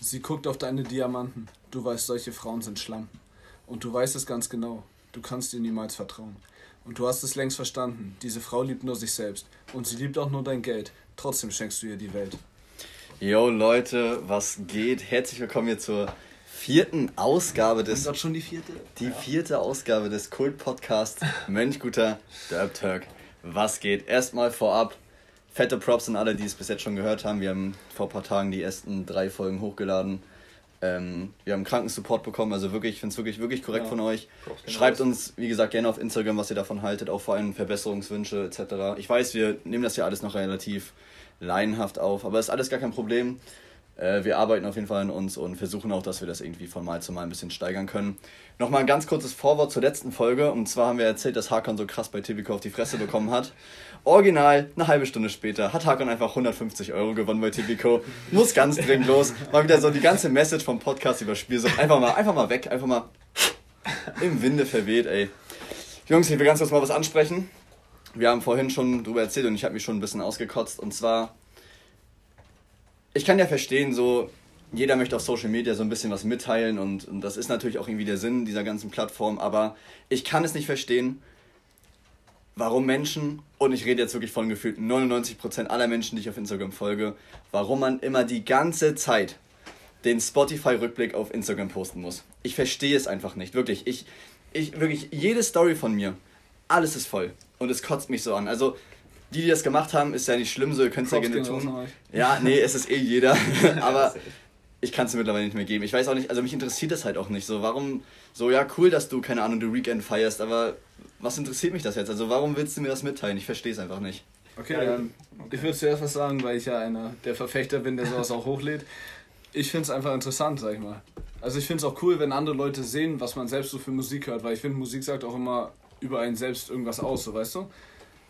Sie guckt auf deine Diamanten. Du weißt, solche Frauen sind Schlampen. Und du weißt es ganz genau. Du kannst ihr niemals vertrauen. Und du hast es längst verstanden. Diese Frau liebt nur sich selbst. Und sie liebt auch nur dein Geld. Trotzdem schenkst du ihr die Welt. Yo Leute, was geht? Herzlich willkommen hier zur vierten Ausgabe des. Ist schon die vierte? Die vierte Ausgabe des Kult-Podcasts Mönchguter Derb Turk. Was geht? Erstmal vorab, fette Props an alle, die es bis jetzt schon gehört haben. Wir haben vor ein paar Tagen die ersten drei Folgen hochgeladen. Ähm, wir haben Krankensupport bekommen, also wirklich, ich finde es wirklich, wirklich korrekt ja. von euch. Schreibt uns, wie gesagt, gerne auf Instagram, was ihr davon haltet, auch vor allem Verbesserungswünsche etc. Ich weiß, wir nehmen das ja alles noch relativ laienhaft auf, aber ist alles gar kein Problem. Äh, wir arbeiten auf jeden Fall an uns und versuchen auch, dass wir das irgendwie von Mal zu Mal ein bisschen steigern können. Nochmal ein ganz kurzes Vorwort zur letzten Folge. Und zwar haben wir erzählt, dass Hakan so krass bei Tipico auf die Fresse bekommen hat. Original, eine halbe Stunde später, hat Hakan einfach 150 Euro gewonnen bei Tipico. Muss ganz dringend los. Mal wieder so die ganze Message vom Podcast über Spielsucht. Einfach mal, einfach mal weg, einfach mal im Winde verweht, ey. Jungs, ich will ganz kurz mal was ansprechen. Wir haben vorhin schon drüber erzählt und ich habe mich schon ein bisschen ausgekotzt. Und zwar ich kann ja verstehen, so jeder möchte auf Social Media so ein bisschen was mitteilen und, und das ist natürlich auch irgendwie der Sinn dieser ganzen Plattform, aber ich kann es nicht verstehen, warum Menschen, und ich rede jetzt wirklich von gefühlt 99% aller Menschen, die ich auf Instagram folge, warum man immer die ganze Zeit den Spotify-Rückblick auf Instagram posten muss. Ich verstehe es einfach nicht, wirklich. Ich, ich, wirklich, jede Story von mir, alles ist voll und es kotzt mich so an. Also, die, die das gemacht haben, ist ja nicht schlimm, so ihr könnt es ja gerne tun. Ja, nee, es ist eh jeder. Aber ich kann es mittlerweile nicht mehr geben. Ich weiß auch nicht, also mich interessiert das halt auch nicht so. Warum, so, ja, cool, dass du, keine Ahnung, du Weekend feierst, aber was interessiert mich das jetzt? Also warum willst du mir das mitteilen? Ich verstehe es einfach nicht. Okay, ja, dann, ich würde zuerst was sagen, weil ich ja einer der Verfechter bin, der sowas auch hochlädt. Ich finde es einfach interessant, sag ich mal. Also ich finde es auch cool, wenn andere Leute sehen, was man selbst so für Musik hört, weil ich finde, Musik sagt auch immer über einen selbst irgendwas aus, so weißt du?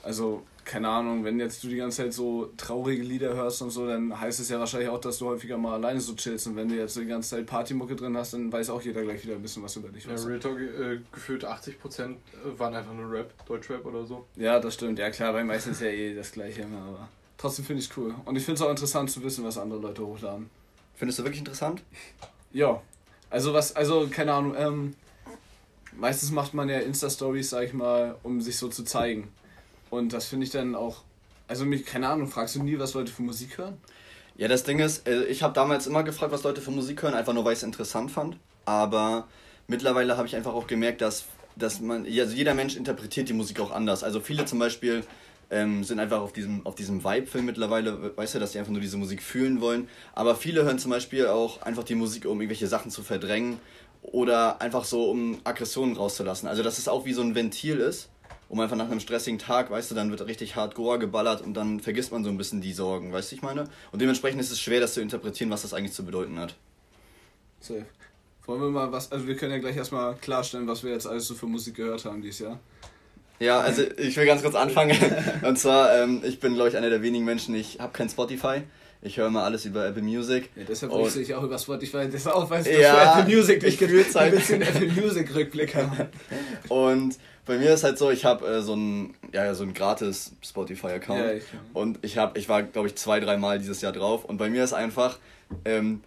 Also keine Ahnung, wenn jetzt du die ganze Zeit so traurige Lieder hörst und so, dann heißt es ja wahrscheinlich auch, dass du häufiger mal alleine so chillst. Und wenn du jetzt die ganze Zeit Partymucke drin hast, dann weiß auch jeder gleich wieder ein bisschen was über dich. Ja, Real Talk, äh, gefühlt 80% waren einfach nur Rap, Deutschrap oder so. Ja, das stimmt. Ja klar, weil meistens ja eh das gleiche immer, aber trotzdem finde ich es cool. Und ich finde es auch interessant zu wissen, was andere Leute hochladen. Findest du wirklich interessant? Ja. Also was, also keine Ahnung, ähm, meistens macht man ja Insta-Stories, sag ich mal, um sich so zu zeigen. Und das finde ich dann auch, also mich, keine Ahnung, fragst du nie, was Leute für Musik hören? Ja, das Ding ist, äh, ich habe damals immer gefragt, was Leute für Musik hören, einfach nur, weil ich es interessant fand. Aber mittlerweile habe ich einfach auch gemerkt, dass, dass man, also jeder Mensch interpretiert die Musik auch anders. Also viele zum Beispiel ähm, sind einfach auf diesem, auf diesem Vibe-Film mittlerweile, weißt du, dass die einfach nur diese Musik fühlen wollen. Aber viele hören zum Beispiel auch einfach die Musik, um irgendwelche Sachen zu verdrängen oder einfach so, um Aggressionen rauszulassen. Also, dass es auch wie so ein Ventil ist um einfach nach einem stressigen Tag, weißt du, dann wird richtig hardcore geballert und dann vergisst man so ein bisschen die Sorgen, weißt du, ich meine? Und dementsprechend ist es schwer, das zu interpretieren, was das eigentlich zu bedeuten hat. Safe. Wollen wir mal was, also wir können ja gleich erstmal klarstellen, was wir jetzt alles so für Musik gehört haben dieses Jahr. Ja, also ich will ganz kurz anfangen. Und zwar, ähm, ich bin, glaube ich, einer der wenigen Menschen, ich habe kein Spotify. Ich höre immer alles über Apple Music. Ja, deshalb wusste ich auch über Spotify. Das auch, weißt du, ja, Apple Music nicht ein bisschen Apple Music Rückblick haben. Und bei mir ist halt so, ich habe äh, so ein ja, so ein gratis Spotify Account ja, ich, und ich habe ich war glaube ich zwei drei Mal dieses Jahr drauf und bei mir ist einfach ähm,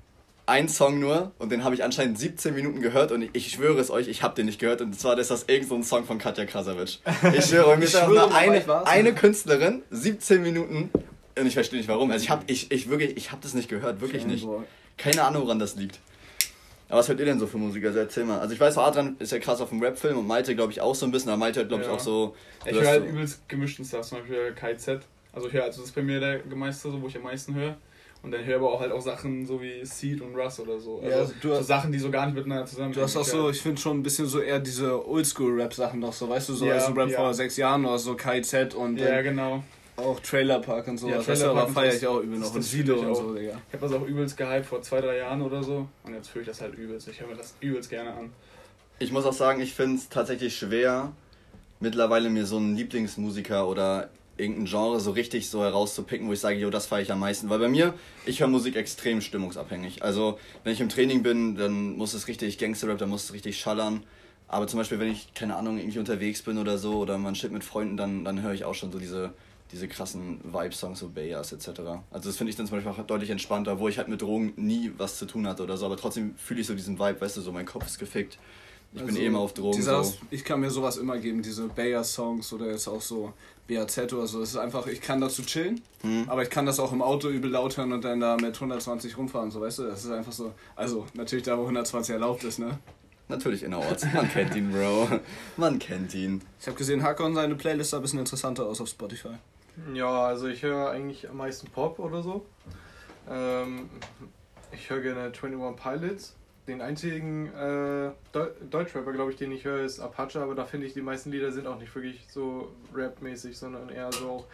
ein Song nur und den habe ich anscheinend 17 Minuten gehört und ich, ich schwöre es euch, ich habe den nicht gehört und zwar ist das irgend so ein Song von Katja Krasavic. Ich schwöre, mir ist nur eine, eine Künstlerin, 17 Minuten und ich verstehe nicht warum. Also ich habe ich, ich wirklich, ich habe das nicht gehört, wirklich nicht. Keine Ahnung, woran das liegt. Aber was hört ihr denn so für Musik? Also erzähl mal. Also ich weiß, Adrian ist ja krass auf dem Rap-Film und Malte glaube ich auch so ein bisschen, aber Malte hört glaube ich auch so... Ich höre halt so übelst gemischten Stuff, zum Beispiel KZ. Also ich höre, also das ist bei mir der Gemeister, so, wo ich am meisten höre. Und dann höre aber auch halt auch Sachen so wie Seed und Russ oder so. Also, ja, also du so Sachen, die so gar nicht miteinander zusammen Du hast auch so, ich finde schon ein bisschen so eher diese Oldschool-Rap-Sachen noch so, weißt du, so ja, also Rap ja. vor sechs Jahren oder so KZ und. Ja, genau. Auch Trailerpark und so. Ja, Trailerpark feiere ich auch übel noch. Und Sido und so, Digga. Ich habe das auch übelst gehypt vor zwei, drei Jahren oder so. Und jetzt fühle ich das halt übelst. Ich höre mir das übelst gerne an. Ich muss auch sagen, ich finde es tatsächlich schwer, mittlerweile mir so einen Lieblingsmusiker oder irgendein Genre so richtig so herauszupicken, wo ich sage, jo, das feiere ich am meisten. Weil bei mir, ich höre Musik extrem stimmungsabhängig. Also, wenn ich im Training bin, dann muss es richtig Gangster-Rap, dann muss es richtig schallern. Aber zum Beispiel, wenn ich, keine Ahnung, irgendwie unterwegs bin oder so, oder man shit mit Freunden, dann, dann höre ich auch schon so diese diese krassen Vibe-Songs, so Bayers etc. Also das finde ich dann zum Beispiel auch deutlich entspannter, wo ich halt mit Drogen nie was zu tun hatte oder so, aber trotzdem fühle ich so diesen Vibe, weißt du, so mein Kopf ist gefickt. Ich also bin eh immer auf Drogen. Dieser, so. Ich kann mir sowas immer geben, diese Bayer-Songs oder jetzt auch so BAZ oder so. Es ist einfach, ich kann dazu chillen, hm. aber ich kann das auch im Auto übel laut hören und dann da mit 120 rumfahren, so weißt du. Das ist einfach so. Also natürlich da, wo 120 erlaubt ist, ne? Natürlich innerorts. Man kennt ihn, Bro. Man kennt ihn. Ich habe gesehen, Hacker und seine Playlist sah ein bisschen interessanter aus auf Spotify. Ja, also ich höre eigentlich am meisten Pop oder so. Ähm, ich höre gerne 21 Pilots. Den einzigen äh, Deu Deutschrapper, glaube ich, den ich höre, ist Apache, aber da finde ich, die meisten Lieder sind auch nicht wirklich so rap-mäßig, sondern eher so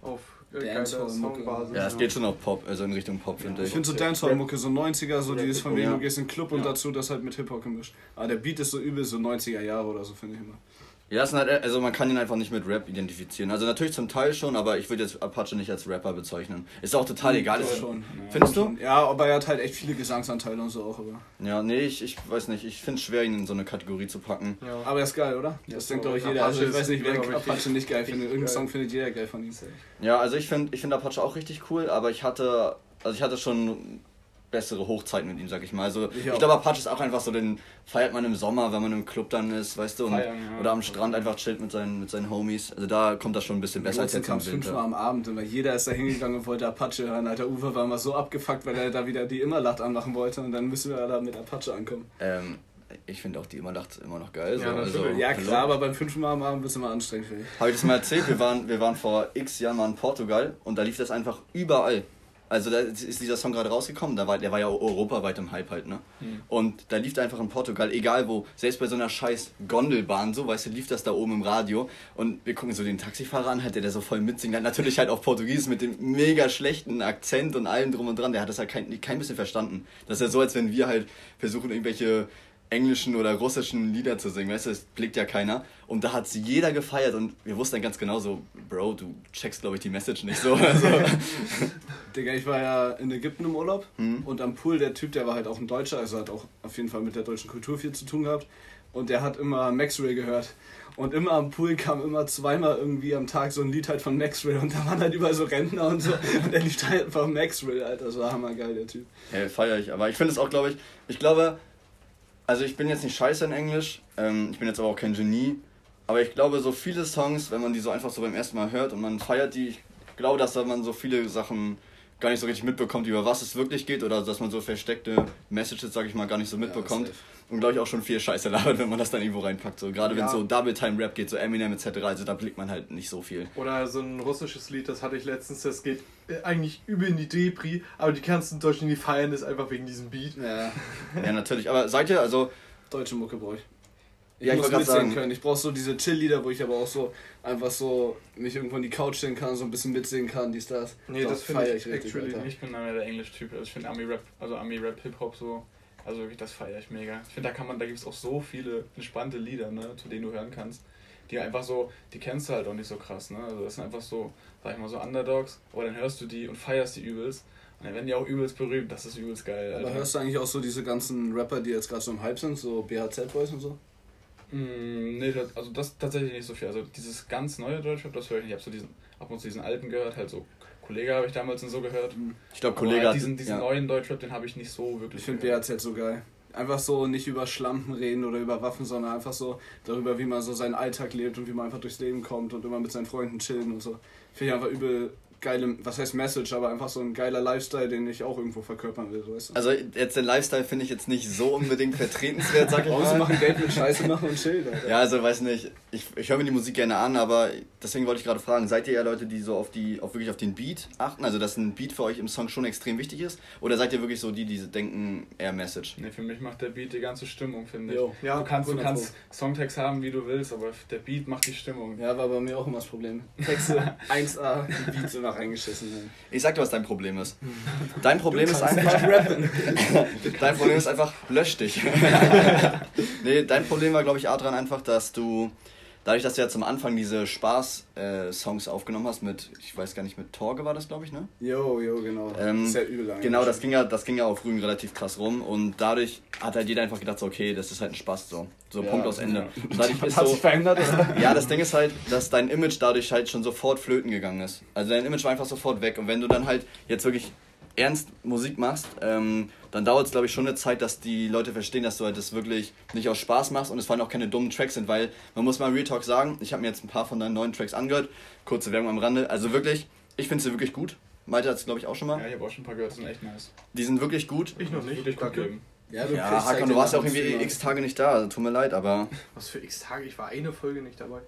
auf äh, Dancehall-Mucke. Ja, es geht schon auf Pop, also in Richtung Pop, finde ich. Ich finde so Dancehall-Mucke, so 90er, so dieses von wegen, du gehst in den Club und dazu das halt mit Hip-Hop gemischt. Aber der Beat ist so übel, so 90er Jahre oder so, finde ich immer. Ja, es halt, also man kann ihn einfach nicht mit Rap identifizieren. Also natürlich zum Teil schon, aber ich würde jetzt Apache nicht als Rapper bezeichnen. Ist auch total hm, egal. Ist schon. Findest du? Ja, aber er hat halt echt viele Gesangsanteile und so auch. Aber. Ja, nee, ich, ich weiß nicht. Ich finde es schwer, ihn in so eine Kategorie zu packen. Ja. Aber er ist geil, oder? Das, das denkt, glaube ich, jeder. Also ich weiß nicht, wer Apache nicht geil findet. Irgendeinen Song findet jeder geil von ihm. Ja, also ich finde ich find Apache auch richtig cool, aber ich hatte, also ich hatte schon bessere Hochzeiten mit ihm, sag ich mal. Also ich, ich glaube, Apache ist auch einfach so, den feiert man im Sommer, wenn man im Club dann ist, weißt du, und, Feiern, ja. oder am Strand einfach chillt mit seinen, mit seinen Homies. Also da kommt das schon ein bisschen besser als jetzt im Winter. fünfmal am Abend und jeder ist da hingegangen und wollte Apache hören. Alter, Uwe war mal so abgefuckt, weil er da wieder die Immerlacht anmachen wollte und dann müssen wir da mit Apache ankommen. Ähm, ich finde auch die Immerlacht immer noch geil. Ja, so. also, ja klar, aber beim fünfmal am Abend bist du mal anstrengend. Habe ich das mal erzählt? Wir waren, wir waren vor x Jahren mal in Portugal und da lief das einfach überall. Also da ist dieser Song gerade rausgekommen, da war, der war ja europaweit im Hype halt, ne? Mhm. Und da lief einfach in Portugal, egal wo, selbst bei so einer scheiß Gondelbahn, so, weißt du, lief das da oben im Radio. Und wir gucken so den Taxifahrer an, halt, der, der so voll mitsingt, hat natürlich halt auf Portugiesisch mit dem mega schlechten Akzent und allem drum und dran, der hat das halt kein, kein bisschen verstanden. Das ist ja so, als wenn wir halt versuchen, irgendwelche englischen oder russischen Lieder zu singen, weißt du, das blickt ja keiner. Und da hat jeder gefeiert und wir wussten dann ganz genau so, Bro, du checkst, glaube ich, die Message nicht so. Also. Digga, ich war ja in Ägypten im Urlaub hm. und am Pool, der Typ, der war halt auch ein Deutscher, also hat auch auf jeden Fall mit der deutschen Kultur viel zu tun gehabt. Und der hat immer Maxwell gehört. Und immer am Pool kam immer zweimal irgendwie am Tag so ein Lied halt von Maxwell und da waren halt überall so Rentner und so. Und der lief halt einfach Maxwell, Alter. Das war hammergeil, der Typ. Hey, feier ich. Aber ich finde es auch, glaube ich, ich glaube, also ich bin jetzt nicht scheiße in Englisch, ähm, ich bin jetzt aber auch kein Genie, aber ich glaube, so viele Songs, wenn man die so einfach so beim ersten Mal hört und man feiert die, ich glaube, dass da man so viele Sachen gar nicht so richtig mitbekommt, über was es wirklich geht oder dass man so versteckte Messages, sag ich mal, gar nicht so mitbekommt. Ja, und glaube ich auch schon viel Scheiße labert, wenn man das dann irgendwo reinpackt. So, gerade ja. wenn es so Double Time Rap geht, so Eminem etc. Also da blickt man halt nicht so viel. Oder so ein russisches Lied, das hatte ich letztens, das geht äh, eigentlich übel in die Depri, aber die kannst du in Deutschland nicht feiern, ist einfach wegen diesem Beat. Ja, ja natürlich. Aber seid ihr, also. Deutsche Mucke brauche ich. Ich ja, muss ich mitsingen können. Ich brauche so diese Chill-Lieder, wo ich aber auch so einfach so mich irgendwo in die Couch stellen kann, so ein bisschen mitsingen kann, dies, das. Nee, das, das finde ich, ich richtig. Actually, ich bin einer der Englisch-Typ. Also ich finde Ami-Rap, also Ami-Rap, Hip-Hop so also wirklich, das feiere ich mega. Ich finde, da kann man, da gibt es auch so viele entspannte Lieder, ne, zu denen du hören kannst. Die einfach so, die kennst du halt auch nicht so krass, ne? Also das sind einfach so, sag ich mal, so Underdogs, aber dann hörst du die und feierst die übelst. Und dann werden die auch übelst berühmt, das ist übelst geil. Alter. Aber hörst du eigentlich auch so diese ganzen Rapper, die jetzt gerade so im Hype sind, so BHZ Boys und so? Mm, nee, also das tatsächlich nicht so viel. Also dieses ganz neue Deutschrap, das höre ich nicht. Ich habe so diesen, ab und zu diesen alten gehört, halt so Kollege habe ich damals und so gehört. Ich glaube, Kollege halt diesen, diesen ja. neuen Deutschrap, den habe ich nicht so wirklich. Ich finde BHZ so geil. Einfach so nicht über Schlampen reden oder über Waffen, sondern einfach so darüber, wie man so seinen Alltag lebt und wie man einfach durchs Leben kommt und immer mit seinen Freunden chillen und so. Finde ich einfach übel geile, was heißt Message, aber einfach so ein geiler Lifestyle, den ich auch irgendwo verkörpern will, weißt du? Also jetzt den Lifestyle finde ich jetzt nicht so unbedingt vertretenswert, sag ich mal. Pause machen, Geld mit Scheiße machen und chillen, Alter. Ja, also weiß nicht, ich, ich höre mir die Musik gerne an, aber deswegen wollte ich gerade fragen, seid ihr ja Leute, die so auf die, auf wirklich auf den Beat achten, also dass ein Beat für euch im Song schon extrem wichtig ist? Oder seid ihr wirklich so die, die denken, eher Message? Ne, für mich macht der Beat die ganze Stimmung, finde ich. Jo. Ja, du kannst, du kannst Songtext haben, wie du willst, aber der Beat macht die Stimmung. Ja, war bei mir auch immer das Problem. Texte 1A, die Beats immer reingeschissen. Ey. Ich sag dir, was dein Problem ist. Dein Problem ist einfach. dein Problem ist einfach, lösch dich. nee, dein Problem war, glaube ich, Adrian, einfach, dass du dadurch, dass du ja zum Anfang diese Spaß-Songs aufgenommen hast mit, ich weiß gar nicht, mit Torge war das, glaube ich, ne? Jo, jo, genau. Ähm, das ist ja übel lang. Genau, das ging ja, das ging ja auf Rügen relativ krass rum und dadurch hat halt jeder einfach gedacht, so, okay, das ist halt ein Spaß so. So, Ja, Punkt aus Ende. ja. Und dadurch ist Hat so, sich verändert, ja, das Ding ist halt, dass dein Image dadurch halt schon sofort flöten gegangen ist. Also dein Image war einfach sofort weg. Und wenn du dann halt jetzt wirklich ernst Musik machst, ähm, dann dauert es, glaube ich, schon eine Zeit, dass die Leute verstehen, dass du halt das wirklich nicht aus Spaß machst und es vor allem auch keine dummen Tracks sind, weil man muss mal Real Talk sagen, ich habe mir jetzt ein paar von deinen neuen Tracks angehört, kurze Werbung am Rande, also wirklich, ich finde sie wirklich gut. Malte hat es, glaube ich, auch schon mal. Ja, ich habe auch schon ein paar gehört, die sind echt nice. Die sind wirklich gut. Ich noch nicht. Wirklich gut Danke. geben. Ja, Ja, kriegst halt Hakan, du warst ja auch irgendwie immer. x Tage nicht da, also tut mir leid, aber Was für x Tage? Ich war eine Folge nicht dabei.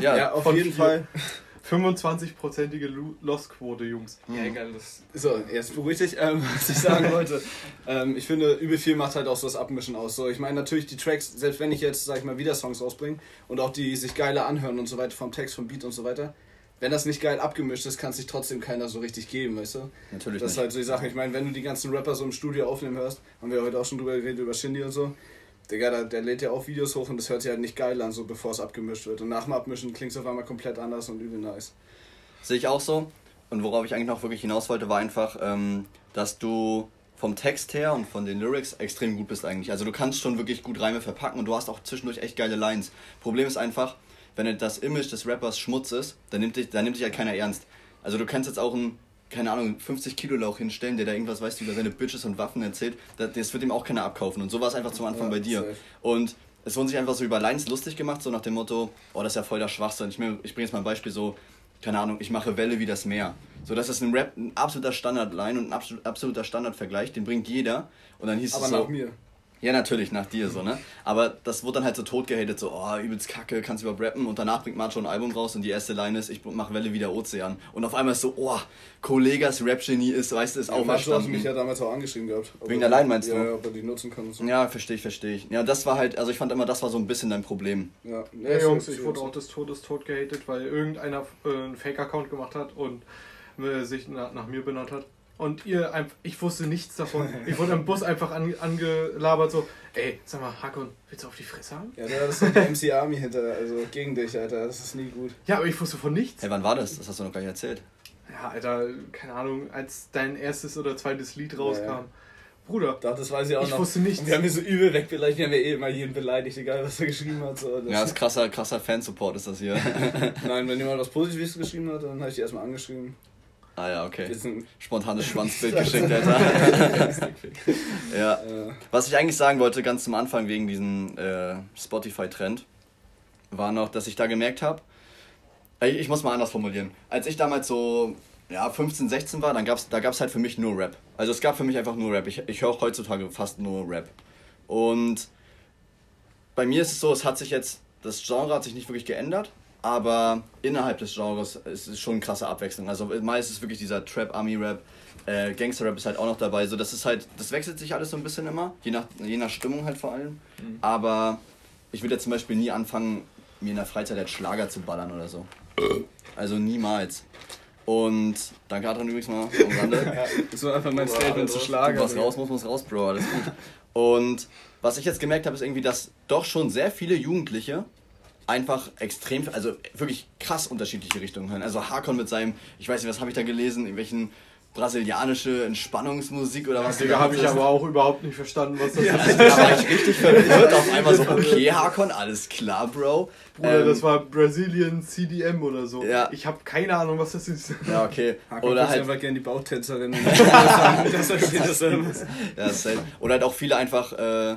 ja, Ja, auf jeden vier. Fall. 25-prozentige Lu- Lost-Quote, Jungs. Ja, egal, das. So, jetzt beruhig dich. Ähm, was ich sagen wollte, ähm, ich finde, übel viel macht halt auch so das Abmischen aus. So, ich meine, natürlich die Tracks, selbst wenn ich jetzt, sag ich mal, wieder Songs rausbringe und auch die sich geiler anhören und so weiter, vom Text, vom Beat und so weiter, wenn das nicht geil abgemischt ist, kann sich trotzdem keiner so richtig geben, weißt du? natürlich Das ist nicht. halt so die Sache. Ich meine, wenn du die ganzen Rapper so im Studio aufnehmen hörst, haben wir heute auch schon drüber geredet, über Shindy und so. Digga, der, der lädt ja auch Videos hoch und das hört sich halt nicht geil an, so bevor es abgemischt wird. Und nach dem Abmischen klingt es auf einmal komplett anders und übel nice. Sehe ich auch so. Und worauf ich eigentlich noch wirklich hinaus wollte, war einfach, ähm, dass du vom Text her und von den Lyrics extrem gut bist eigentlich. Also du kannst schon wirklich gut Reime verpacken und du hast auch zwischendurch echt geile Lines. Problem ist einfach, wenn das Image des Rappers Schmutz ist, dann nimmt dich, dann nimmt dich halt keiner ernst. Also du kannst jetzt auch einen, keine Ahnung, 50 Kilo Lauch hinstellen, der da irgendwas weißt, über seine Bitches und Waffen erzählt. Das, wird ihm auch keiner abkaufen. Und so war es einfach zum Anfang Ja, bei dir. safe. Und es wurden sich einfach so über Lines lustig gemacht, so nach dem Motto, oh, das ist ja voll der Schwachsinn. Ich, ich bringe jetzt mal ein Beispiel so, keine Ahnung, ich mache Welle wie das Meer. So, das ist ein Rap, ein absoluter Standardline und ein absolut, absoluter Standardvergleich, den bringt jeder. Und dann hieß Aber es so, nach mir. Ja, natürlich, nach dir so, ne? Aber das wurde dann halt so tot gehatet, so, oh, übelst kacke, kannst überhaupt rappen. Und danach bringt Macho ein Album raus und die erste Line ist, ich mache Welle wie der Ozean. Und auf einmal ist so, oh, Kollegas Rap-Genie ist, weißt du, ist Ja, Macho hat auferstanden. mich ja damals auch angeschrieben gehabt. Wegen er- der Line meinst du? Ja, ja, ob er die nutzen kann und so. Ja, verstehe ich, verstehe ich. Ja, das war halt, also ich fand immer, das war so ein bisschen dein Problem. Ja, Ja, Jungs, ich wurde auch des Todes tot gehatet, weil irgendeiner äh, einen Fake-Account gemacht hat und äh, sich nach, nach mir benannt hat. Und ihr einfach, ich wusste nichts davon. Ich wurde im Bus einfach an, angelabert, so, ey, sag mal, Hakon, willst du auf die Fresse haben? Ja, da ist doch die MC Army hinter, also gegen dich, Alter. Das ist nie gut. Ja, aber ich wusste von nichts. Hey, wann war das? Das hast du noch gar nicht erzählt. Ja, Alter, keine Ahnung, als dein erstes oder zweites Lied rauskam. Ja, ja. Bruder, Doch, das weiß ich auch ich noch. wusste nichts. Und wir haben hier so übel wegbeleidigt, wir haben ja eh immer jeden beleidigt, egal was er geschrieben hat. So. Das Ja, das ist krasser, krasser Fansupport ist das hier. Nein, wenn jemand was Positives geschrieben hat, dann habe ich die erstmal angeschrieben. Ah ja, okay. Sind, Spontanes Schwanzbild geschickt, Alter. ja. Was ich eigentlich sagen wollte, ganz zum Anfang wegen diesem äh, Spotify-Trend, war noch, dass ich da gemerkt habe, ich, ich muss mal anders formulieren. Als ich damals so ja, 15, 16 war, dann gab's, da gab es halt für mich nur Rap. Also es gab für mich einfach nur Rap. Ich, ich höre heutzutage fast nur Rap. Und bei mir ist es so, es hat sich jetzt, das Genre hat sich nicht wirklich geändert, aber innerhalb des Genres ist es schon eine krasse Abwechslung. Also mal ist es wirklich dieser Trap, Army-Rap, äh, Gangster-Rap ist halt auch noch dabei. So, das ist halt, das wechselt sich alles so ein bisschen immer, je nach, je nach Stimmung halt vor allem. Aber ich würde jetzt zum Beispiel nie anfangen, mir in der Freizeit jetzt Schlager zu ballern oder so. Also niemals. Und danke Adrian übrigens mal am Rande. das war einfach mein Boah, Statement Alter, zu schlagen. Was raus muss, muss raus, Bro, alles gut. Und was ich jetzt gemerkt habe, ist irgendwie, dass doch schon sehr viele Jugendliche einfach extrem, also wirklich krass unterschiedliche Richtungen hören. Also Hakon mit seinem, ich weiß nicht, was habe ich da gelesen, in welchen brasilianische Entspannungsmusik oder was. Digga, habe ich aber auch überhaupt nicht verstanden, was das ist. Da war ich richtig verwirrt auf einmal so, okay Hakon, alles klar, Bro. Bruder, Ähm, das war Brazilian CDM oder so. Ja. Ich habe keine Ahnung, was das ist. Ja, okay. Hakon Oder halt, einfach gerne die Bautänzerin. das versteht das selber. Ja, safe. Oder halt auch viele einfach, äh,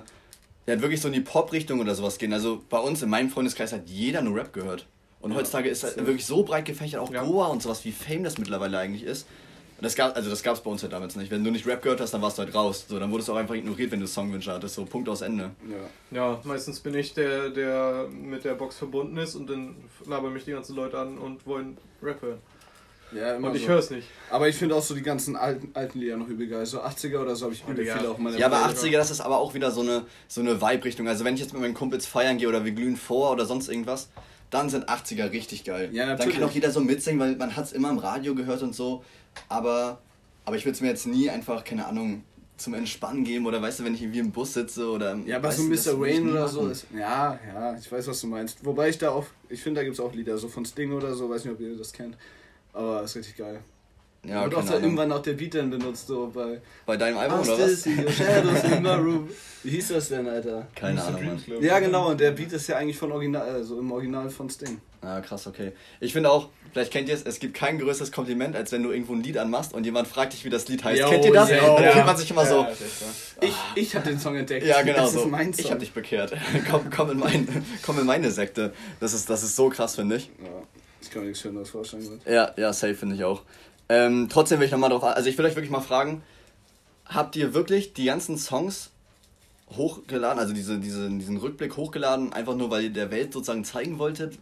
ja, wirklich so in die Pop-Richtung oder sowas gehen. Also bei uns in meinem Freundeskreis hat jeder nur Rap gehört. Und heutzutage ist halt wirklich so breit gefächert, auch Ja. Goa und sowas, wie Fame das mittlerweile eigentlich ist. Und das gab, also das gab es bei uns halt damals nicht. Wenn du nicht Rap gehört hast, dann warst du halt raus. So, dann wurdest du auch einfach ignoriert, wenn du Songwünsche hattest. So, Punkt aus Ende. Ja. Ja, meistens bin ich der, der mit der Box verbunden ist und dann labern mich die ganzen Leute an und wollen Rap hören. Ja, immer Und ich so. höre es nicht. Aber ich finde auch so die ganzen alten, alten Lieder noch übel geil. So 80er oder so habe ich übel Digga. viele auch mal. Ja, aber dabei. 80er, das ist aber auch wieder so eine, so eine Vibe-Richtung. Also wenn ich jetzt mit meinen Kumpels feiern gehe oder wir glühen vor oder sonst irgendwas, dann sind 80er richtig geil. Ja, dann natürlich. kann auch jeder so mitsingen, weil man hat es immer im Radio gehört und so. Aber, aber ich würde es mir jetzt nie einfach, keine Ahnung, zum Entspannen geben oder weißt du, wenn ich irgendwie im Bus sitze oder. Ja, aber so Mr. Rain nie oder so ist. Ja, ja, ich weiß, was du meinst. Wobei ich da auch, ich finde, da gibt es auch Lieder, so von Sting oder so, weiß nicht, ob ihr das kennt. Aber ist richtig geil. Ja, Und auch keine da Ahnung. irgendwann auch der Beat dann benutzt, so bei Bei deinem Album oder was? shadows in my room. Wie hieß das denn, Alter? Keine Ahnung, Mann. Glaub ich. Ja, genau, und der Beat ist ja eigentlich von Original, also im Original von Sting. Ja, krass, okay. Ich finde auch, vielleicht kennt ihr es, es gibt kein größeres Kompliment, als wenn du irgendwo ein Lied anmachst und jemand fragt dich, wie das Lied heißt. Yo, kennt ihr das? yo. Dann fühlt man sich immer so. Ja, so. Ich, ich habe den Song entdeckt. Ja, genau das so. Ist mein Song. Ich hab dich bekehrt. komm, komm, in mein, komm in meine Sekte. Das ist, das ist so krass, finde ich. Ja, ich kann mir nichts Schöneres vorstellen. Gott. Ja, ja, safe finde ich auch. Ähm, trotzdem will ich nochmal drauf, also ich will euch wirklich mal fragen, habt ihr wirklich die ganzen Songs hochgeladen, also diese, diese, diesen Rückblick hochgeladen, einfach nur, weil ihr der Welt sozusagen zeigen wolltet,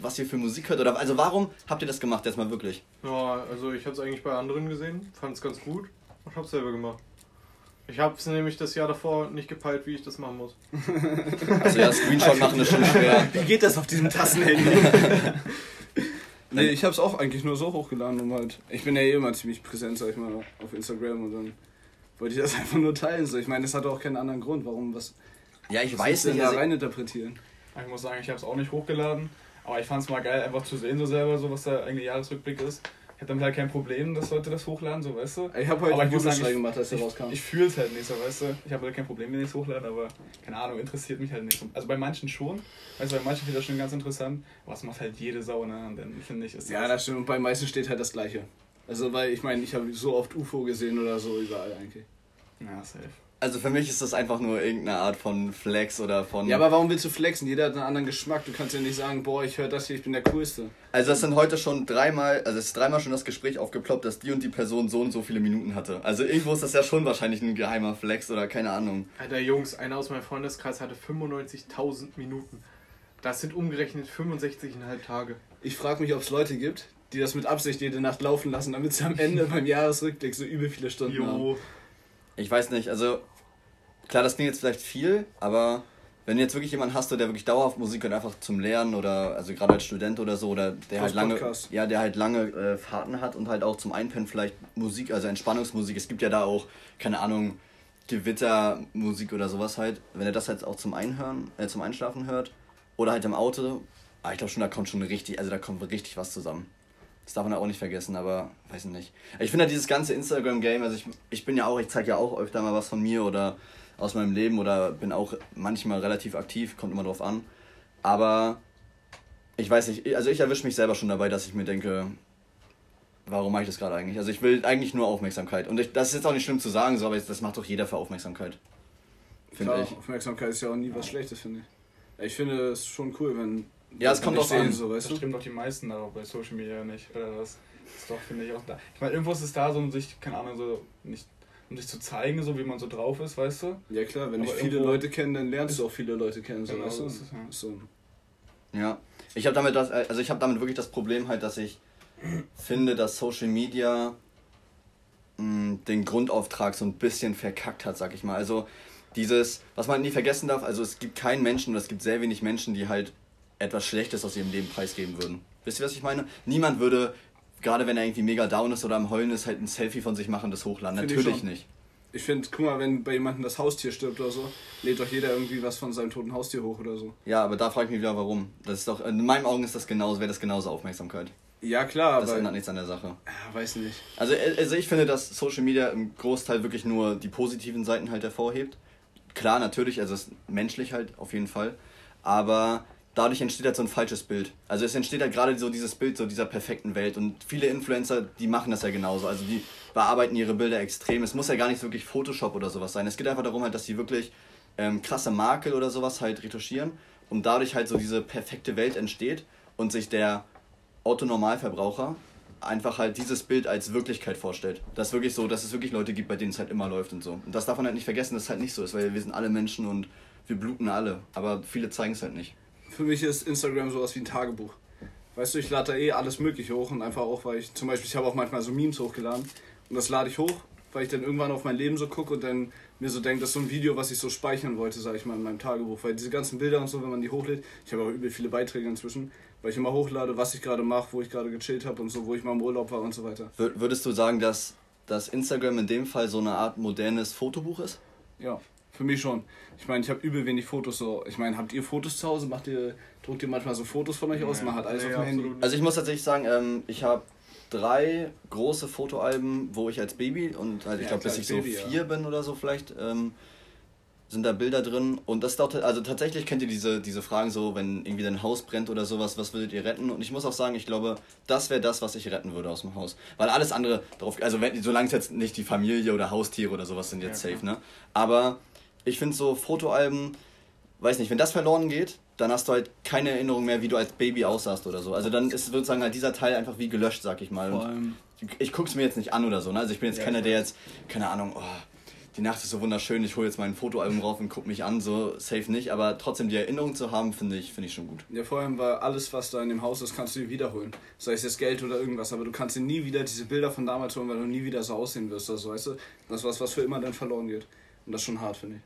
was ihr für Musik hört? Oder also warum habt ihr das gemacht, jetzt mal wirklich? Ja, also ich habe es eigentlich bei anderen gesehen, fand es ganz gut und habe selber gemacht. Ich habe es nämlich das Jahr davor nicht gepeilt, wie ich das machen muss. Also ja, Screenshot machen ist schon schwer. Wie geht das auf diesem Tassenhandy? nee, ich hab's auch eigentlich nur so hochgeladen, um halt. Ich bin ja eh immer ziemlich präsent, sag ich mal, auf Instagram und dann wollte ich das einfach nur teilen. So. Ich meine, es hat auch keinen anderen Grund, warum was. Ja, ich was weiß du denn nicht. da Also, Ich reininterpretieren. muss sagen, ich habe es auch nicht hochgeladen, aber ich fand es mal geil, einfach zu sehen, so selber, so was der eigene Jahresrückblick ist. Ich hätte damit halt kein Problem, dass Leute das hochladen, so weißt du. Ich habe heute Aber ich einen ich- gemacht, als der Ich, rauskam. ich fühle es halt nicht so, weißt du. Ich habe halt kein Problem, wenn ich es hochlade, aber keine Ahnung, interessiert mich halt nicht so. Also bei manchen schon, weißt du, bei manchen finde ich das schon ganz interessant, aber es macht halt jede Sau, ne? Und dann finde ich, ist ja, das stimmt. Und bei meisten steht halt das Gleiche. Also, weil ich meine, ich habe so oft UFO gesehen oder so überall eigentlich. Ja, safe. Also für mich ist das einfach nur irgendeine Art von Flex oder von. Ja, aber warum willst du flexen? Jeder hat einen anderen Geschmack. Du kannst ja nicht sagen, boah, ich höre das hier, ich bin der Coolste. Also das sind heute schon dreimal, also es ist dreimal schon das Gespräch aufgeploppt, dass die und die Person so und so viele Minuten hatte. Also irgendwo ist das ja schon wahrscheinlich ein geheimer Flex oder keine Ahnung. Alter Jungs, einer aus meinem Freundeskreis hatte 95.000 Minuten. Das sind umgerechnet 65,5 Tage. Ich frage mich, ob es Leute gibt, die das mit Absicht jede Nacht laufen lassen, damit sie am Ende beim Jahresrückblick so übel viele Stunden haben. Ich weiß nicht, also klar, das klingt jetzt vielleicht viel, aber wenn du jetzt wirklich jemanden hast, der wirklich dauerhaft Musik hört, einfach zum Lernen oder also gerade als Student oder so, oder der Aus halt lange, Podcast. ja, der halt lange äh, Fahrten hat und halt auch zum Einpennen vielleicht Musik, also Entspannungsmusik. Es gibt ja da auch, keine Ahnung, Gewittermusik oder sowas halt. Wenn er das halt auch zum Einhören, äh, zum Einschlafen hört oder halt im Auto, ah, ich glaube schon, da kommt schon richtig, also da kommt richtig was zusammen. Das darf man auch nicht vergessen, aber weiß ich nicht. Ich finde halt dieses ganze Instagram-Game, also ich, ich bin ja auch, ich zeige ja auch öfter mal was von mir oder aus meinem Leben oder bin auch manchmal relativ aktiv, kommt immer drauf an. Aber ich weiß nicht, also ich erwische mich selber schon dabei, dass ich mir denke, warum mache ich das gerade eigentlich? Also ich will eigentlich nur Aufmerksamkeit. Und ich, das ist jetzt auch nicht schlimm zu sagen, so, aber das macht doch jeder für Aufmerksamkeit. Finde ich. Aufmerksamkeit ist ja auch nie was Schlechtes, finde ich. Ich finde es schon cool, wenn. Ja, es kommt sehe, an. So, weißt Das du? stimmt doch die meisten darauf bei Social Media nicht, oder was? Das ist doch, finde ich, auch da. Ich meine, irgendwo ist es da so, um sich, keine Ahnung, so nicht, um sich zu zeigen, so wie man so drauf ist, weißt du? Ja, klar, wenn Aber ich viele Leute kenne, dann lernst du auch viele Leute kennen, so, Genau, weißt du? ist, ja. So. Ja, ich habe damit das, also ich habe damit wirklich das Problem halt, dass ich finde, dass Social Media mh, den Grundauftrag so ein bisschen verkackt hat, sag ich mal. Also dieses, was man nie vergessen darf, also es gibt keinen Menschen oder es gibt sehr wenig Menschen, die halt etwas Schlechtes aus ihrem Leben preisgeben würden. Wisst ihr, was ich meine? Niemand würde, gerade wenn er irgendwie mega down ist oder am Heulen ist, halt ein Selfie von sich machen, das hochladen. Finde ich Natürlich schon. nicht. Ich finde, guck mal, wenn bei jemandem das Haustier stirbt oder so, lädt doch jeder irgendwie was von seinem toten Haustier hoch oder so. Ja, aber da frage ich mich wieder, warum. Das ist doch, in meinen Augen ist das genauso, wäre das genauso Aufmerksamkeit. Ja, klar, Das aber. ändert nichts an der Sache. Ja, weiß nicht. Also, also ich finde, dass Social Media im Großteil wirklich nur die positiven Seiten halt hervorhebt. Klar, natürlich, also es ist menschlich halt auf jeden Fall. Aber dadurch entsteht halt so ein falsches Bild. Also es entsteht halt gerade so dieses Bild so dieser perfekten Welt. Und viele Influencer, die machen das ja genauso. Also die bearbeiten ihre Bilder extrem. Es muss ja gar nicht wirklich Photoshop oder sowas sein. Es geht einfach darum halt, dass sie wirklich ähm, krasse Makel oder sowas halt retuschieren. Und dadurch halt so diese perfekte Welt entsteht und sich der Otto-Normalverbraucher einfach halt dieses Bild als Wirklichkeit vorstellt. Das wirklich so, dass es wirklich Leute gibt, bei denen es halt immer läuft und so. Und das darf man halt nicht vergessen, dass es halt nicht so ist, weil wir sind alle Menschen und wir bluten alle. Aber viele zeigen es halt nicht. Für mich ist Instagram sowas wie ein Tagebuch. Weißt du, ich lade da eh alles Mögliche hoch und einfach auch, weil ich zum Beispiel, ich habe auch manchmal so Memes hochgeladen und das lade ich hoch, weil ich dann irgendwann auf mein Leben so gucke und dann mir so denke, das ist so ein Video, was ich so speichern wollte, sage ich mal, in meinem Tagebuch. Weil diese ganzen Bilder und so, wenn man die hochlädt, ich habe auch übel viele Beiträge inzwischen, weil ich immer hochlade, was ich gerade mache, wo ich gerade gechillt habe und so, wo ich mal im Urlaub war und so weiter. Wür- Würdest du sagen, dass dass Instagram in dem Fall so eine Art modernes Fotobuch ist? Ja, für mich schon. Ich meine, ich habe übel wenig Fotos so. Ich meine, habt ihr Fotos zu Hause? Macht ihr, druckt ihr manchmal so Fotos von euch aus? Man hat alles Nee, auf dem Handy. Also ich muss tatsächlich sagen, ähm, ich habe drei große Fotoalben, wo ich als Baby und halt, ich Ja, glaube, bis ich so Baby, ja. vier bin oder so vielleicht, ähm, sind da Bilder drin. Und das dauert, also tatsächlich kennt ihr diese, diese Fragen so, wenn irgendwie dein Haus brennt oder sowas, was würdet ihr retten? Und ich muss auch sagen, ich glaube, das wäre das, was ich retten würde aus dem Haus. Weil alles andere drauf, also wenn, solange es jetzt nicht die Familie oder Haustiere oder sowas sind jetzt Ja, safe, ne? Aber ich finde so Fotoalben, weiß nicht, wenn das verloren geht, dann hast du halt keine Erinnerung mehr, wie du als Baby aussahst oder so. Also dann ist sozusagen halt dieser Teil einfach wie gelöscht, sag ich mal. Vor Und allem, ich guck's mir jetzt nicht an oder so. Ne? Also ich bin jetzt Ja, keiner, der jetzt, keine Ahnung, oh, die Nacht ist so wunderschön, ich hole jetzt mein Fotoalbum rauf und guck mich an, so safe nicht. Aber trotzdem die Erinnerung zu haben, finde ich, finde ich schon gut. ja, vor allem, weil alles, was da in dem Haus ist, kannst du dir wiederholen. Sei es jetzt Geld oder irgendwas, aber du kannst dir nie wieder diese Bilder von damals holen, weil du nie wieder so aussehen wirst. Also, weißt du, das ist was, was für immer dann verloren geht. Und das ist schon hart, finde ich.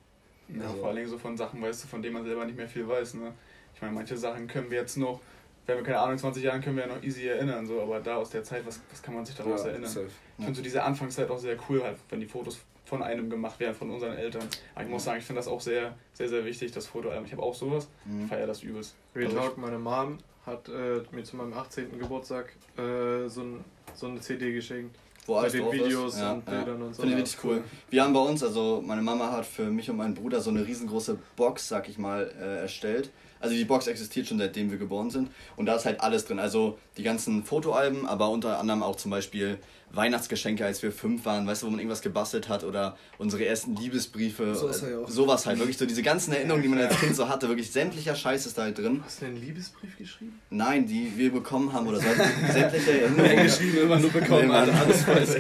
Ja, Also- vor allen Dingen so von Sachen, weißt du, von denen man selber nicht mehr viel weiß. Ne? Ich meine, manche Sachen können wir jetzt noch, wenn wir keine Ahnung, 20 Jahren können wir ja noch easy erinnern, so, aber da aus der Zeit, was, was kann man sich daraus erinnern? safe. Ich finde so diese Anfangszeit auch sehr cool, halt, wenn die Fotos von einem gemacht werden, von unseren Eltern. Aber ich muss sagen, ich finde das auch sehr, sehr, sehr wichtig, das Fotoalbum. Ich habe auch sowas, Mhm. feier das übelst. Real Also Talk, meine Mom hat äh, mir zu meinem 18. Geburtstag äh, so, ein, so eine CD geschenkt. Wo alles drauf ist. Videos Ja, und ja. Bildern und so. Finde ich richtig cool. Wir haben bei uns, also meine Mama hat für mich und meinen Bruder so eine riesengroße Box, sag ich mal, äh, erstellt. Also die Box existiert schon seitdem wir geboren sind. Und da ist halt alles drin. Also die ganzen Fotoalben, aber unter anderem auch zum Beispiel Weihnachtsgeschenke, als wir fünf waren, weißt du, wo man irgendwas gebastelt hat oder unsere ersten Liebesbriefe. So ja äh, auch. Sowas halt. Wirklich so diese ganzen Erinnerungen, die man als Kind so hatte. Wirklich sämtlicher Scheiß ist da halt drin. Hast du einen Liebesbrief geschrieben? Nein, die wir bekommen haben oder so. Sämtliche Erinnerungen. Geschrieben immer nur bekommen, Nee, Mann. Alter. Alles weiß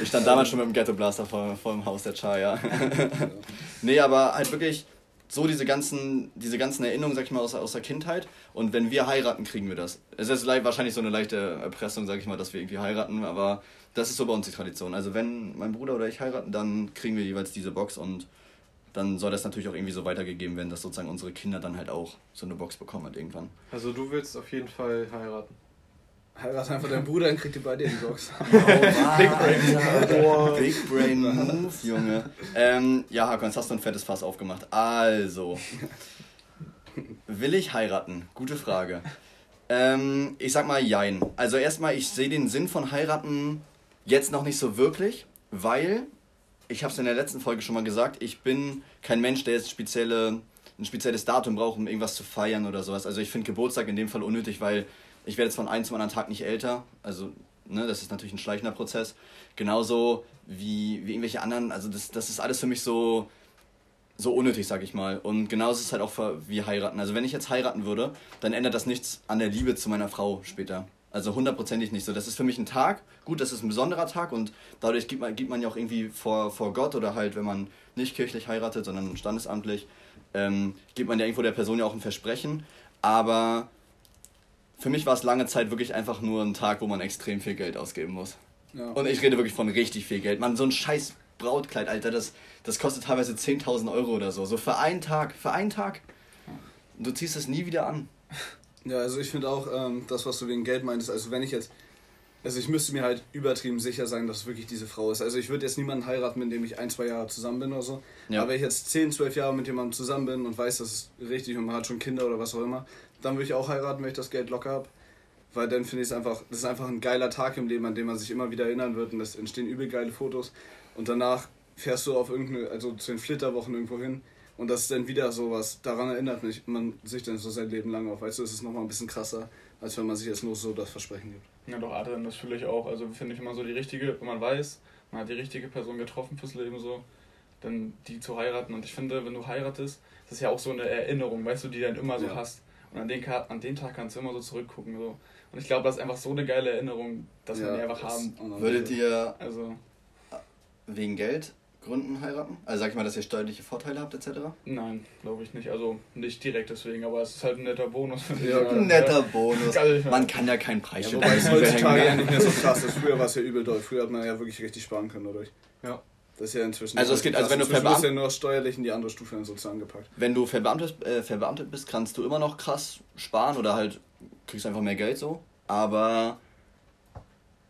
Ich stand damals schon mit dem Ghetto Blaster vor, vor dem Haus der Char, ja. nee, aber halt wirklich so diese ganzen, diese ganzen Erinnerungen, sag ich mal, aus, aus der Kindheit. Und wenn wir heiraten, kriegen wir das. Es ist wahrscheinlich so eine leichte Erpressung, sag ich mal, dass wir irgendwie heiraten, aber das ist so bei uns die Tradition. Also wenn mein Bruder oder ich heiraten, dann kriegen wir jeweils diese Box und dann soll das natürlich auch irgendwie so weitergegeben werden, dass sozusagen unsere Kinder dann halt auch so eine Box bekommen halt irgendwann. Also du willst auf jeden Fall heiraten. Heirat einfach deinen Bruder, dann kriegt ihr beide die Box. Big Brain. Big Brain Move, Junge. Ähm, ja, Hakon, jetzt hast du ein fettes Fass aufgemacht. Also, will ich heiraten? Gute Frage. Ähm, ich sag mal Jein. Also erstmal, ich sehe den Sinn von heiraten jetzt noch nicht so wirklich, weil, ich habe es in der letzten Folge schon mal gesagt, ich bin kein Mensch, der jetzt spezielle, ein spezielles Datum braucht, um irgendwas zu feiern oder sowas. Also ich finde Geburtstag in dem Fall unnötig, weil ich werde jetzt von einem zum anderen Tag nicht älter. Also, ne, das ist natürlich ein schleichender Prozess. Genauso wie, wie irgendwelche anderen, also das, das ist alles für mich so, so unnötig, sag ich mal. Und genauso ist es halt auch für, wie heiraten. Also wenn ich jetzt heiraten würde, dann ändert das nichts an der Liebe zu meiner Frau später. Also hundertprozentig nicht so. Das ist für mich ein Tag. Gut, das ist ein besonderer Tag und dadurch gibt man, gibt man ja auch irgendwie vor, vor Gott oder halt, wenn man nicht kirchlich heiratet, sondern standesamtlich, ähm, gibt man ja irgendwo der Person ja auch ein Versprechen. Aber für mich war es lange Zeit wirklich einfach nur ein Tag, wo man extrem viel Geld ausgeben muss. Ja. Und ich rede wirklich von richtig viel Geld. Man, so ein scheiß Brautkleid, Alter, das, das kostet teilweise 10.000 Euro oder so. So für einen Tag. Für einen Tag. Und du ziehst es nie wieder an. Ja, also ich finde auch, ähm, das, was du wegen Geld meintest, also wenn ich jetzt, also ich müsste mir halt übertrieben sicher sein, dass es wirklich diese Frau ist. Also ich würde jetzt niemanden heiraten, mit dem ich ein, zwei Jahre zusammen bin oder so. Ja. Aber wenn ich jetzt 10, 12 Jahre mit jemandem zusammen bin und weiß, das ist richtig und man hat schon Kinder oder was auch immer, dann würde ich auch heiraten, wenn ich das Geld locker habe. Weil dann finde ich es einfach, das ist einfach ein geiler Tag im Leben, an dem man sich immer wieder erinnern wird und es entstehen übel geile Fotos. Und danach fährst du auf irgendeine, also zu den Flitterwochen irgendwo hin und das ist dann wieder sowas, daran erinnert mich, man sich dann so sein Leben lang auf. Weißt du, es ist nochmal ein bisschen krasser, als wenn man sich jetzt nur so das Versprechen gibt. Ja, doch, Adrian, das fühle ich auch. Also finde ich immer so die richtige, wenn man weiß, man hat die richtige Person getroffen fürs Leben so, dann die zu heiraten. Und ich finde, wenn du heiratest, das ist ja auch so eine Erinnerung, weißt du, die dann immer so Ja. hast. Und an den, an den Tag kannst du immer so zurückgucken. So. Und ich glaube, das ist einfach so eine geile Erinnerung, dass wir die einfach haben. Würdet ihr Also, wegen Geldgründen heiraten? Also sag ich mal, dass ihr steuerliche Vorteile habt, etc.? nein, glaube ich nicht. Also nicht direkt deswegen, aber es ist halt ein netter Bonus. Ja, Ein netter Bonus. Ja. Man kann ja keinen Ja, Preisschild wobei es heutzutage ja nicht mehr so krass ist. Früher war es ja übel doll. Früher hat man ja wirklich richtig sparen können dadurch. Ja. Das ist ja inzwischen. Also es geht- mehr also wenn du krass. Inzwischen ist verbeam- ja nur steuerlich in die andere Stufe dann sozusagen gepackt. Wenn du verbeamtet, äh, verbeamtet bist, kannst du immer noch krass sparen oder halt kriegst einfach mehr Geld so. Aber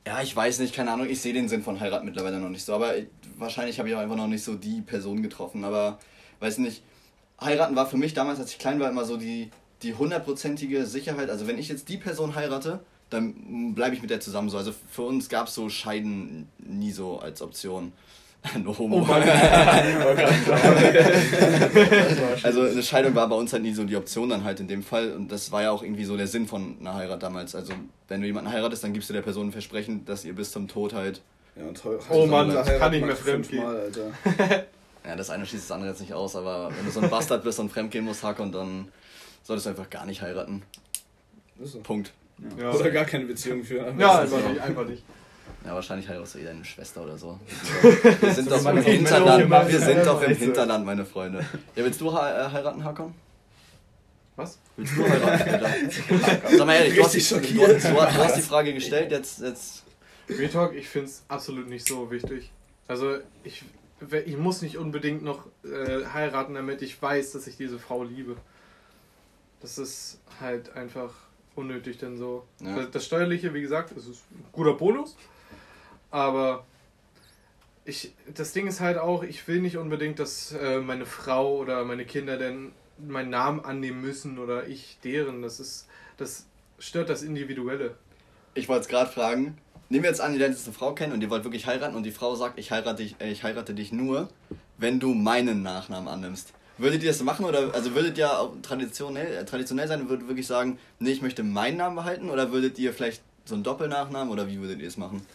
Ja, ich weiß nicht, keine Ahnung, ich sehe den Sinn von Heirat mittlerweile noch nicht so, aber ich, wahrscheinlich habe ich auch einfach noch nicht so die Person getroffen, aber weiß nicht, heiraten war für mich damals, als ich klein war, immer so die die hundertprozentige Sicherheit, also wenn ich jetzt die Person heirate, dann bleibe ich mit der zusammen so. Also für uns gab es so Scheiden nie so als Option. No homo. Oh also eine Scheidung war bei uns halt nie so die Option dann halt in dem Fall. Und das war ja auch irgendwie so der Sinn von einer Heirat damals. Also wenn du jemanden heiratest, dann gibst du der Person ein Versprechen, dass ihr bis zum Tod halt... Ja, und oh Mann, das kann ich mehr fremdgehen. ja, das eine schließt das andere jetzt nicht aus, aber wenn du so ein Bastard bist und fremdgehen musst, Hack, und dann solltest du einfach gar nicht heiraten. So. Punkt. Ja. Oder gar keine Beziehung führen. Ja, einfach nicht, einfach nicht. Ja, wahrscheinlich heiratest du eh deine Schwester oder so. Wir sind doch im Hinterland, wir sind doch im Hinterland, meine Freunde. Ja, willst du äh, heiraten, Hakon? Was? Willst du heiraten? Sag mal ehrlich, du hast, die, du, hast die Frage gestellt, jetzt... jetzt Real Talk, ich finde es absolut nicht so wichtig. Also, ich, ich muss nicht unbedingt noch äh, heiraten, damit ich weiß, dass ich diese Frau liebe. Das ist halt einfach unnötig denn so. Ja. Das Steuerliche, wie gesagt, ist ein guter Bonus. Aber ich, das Ding ist halt auch, ich will nicht unbedingt, dass äh, meine Frau oder meine Kinder denn meinen Namen annehmen müssen oder ich deren. Das ist, das stört das Individuelle. Ich wollte es gerade fragen. Nehmen wir jetzt an, ihr lernt jetzt eine Frau kennen und ihr wollt wirklich heiraten und die Frau sagt, ich heirate dich, äh, ich heirate dich nur, wenn du meinen Nachnamen annimmst. Würdet ihr das machen oder also würdet ihr traditionell, äh, traditionell sein und würdet wirklich sagen, nee, ich möchte meinen Namen behalten oder würdet ihr vielleicht so einen Doppelnachnamen oder wie würdet ihr es machen?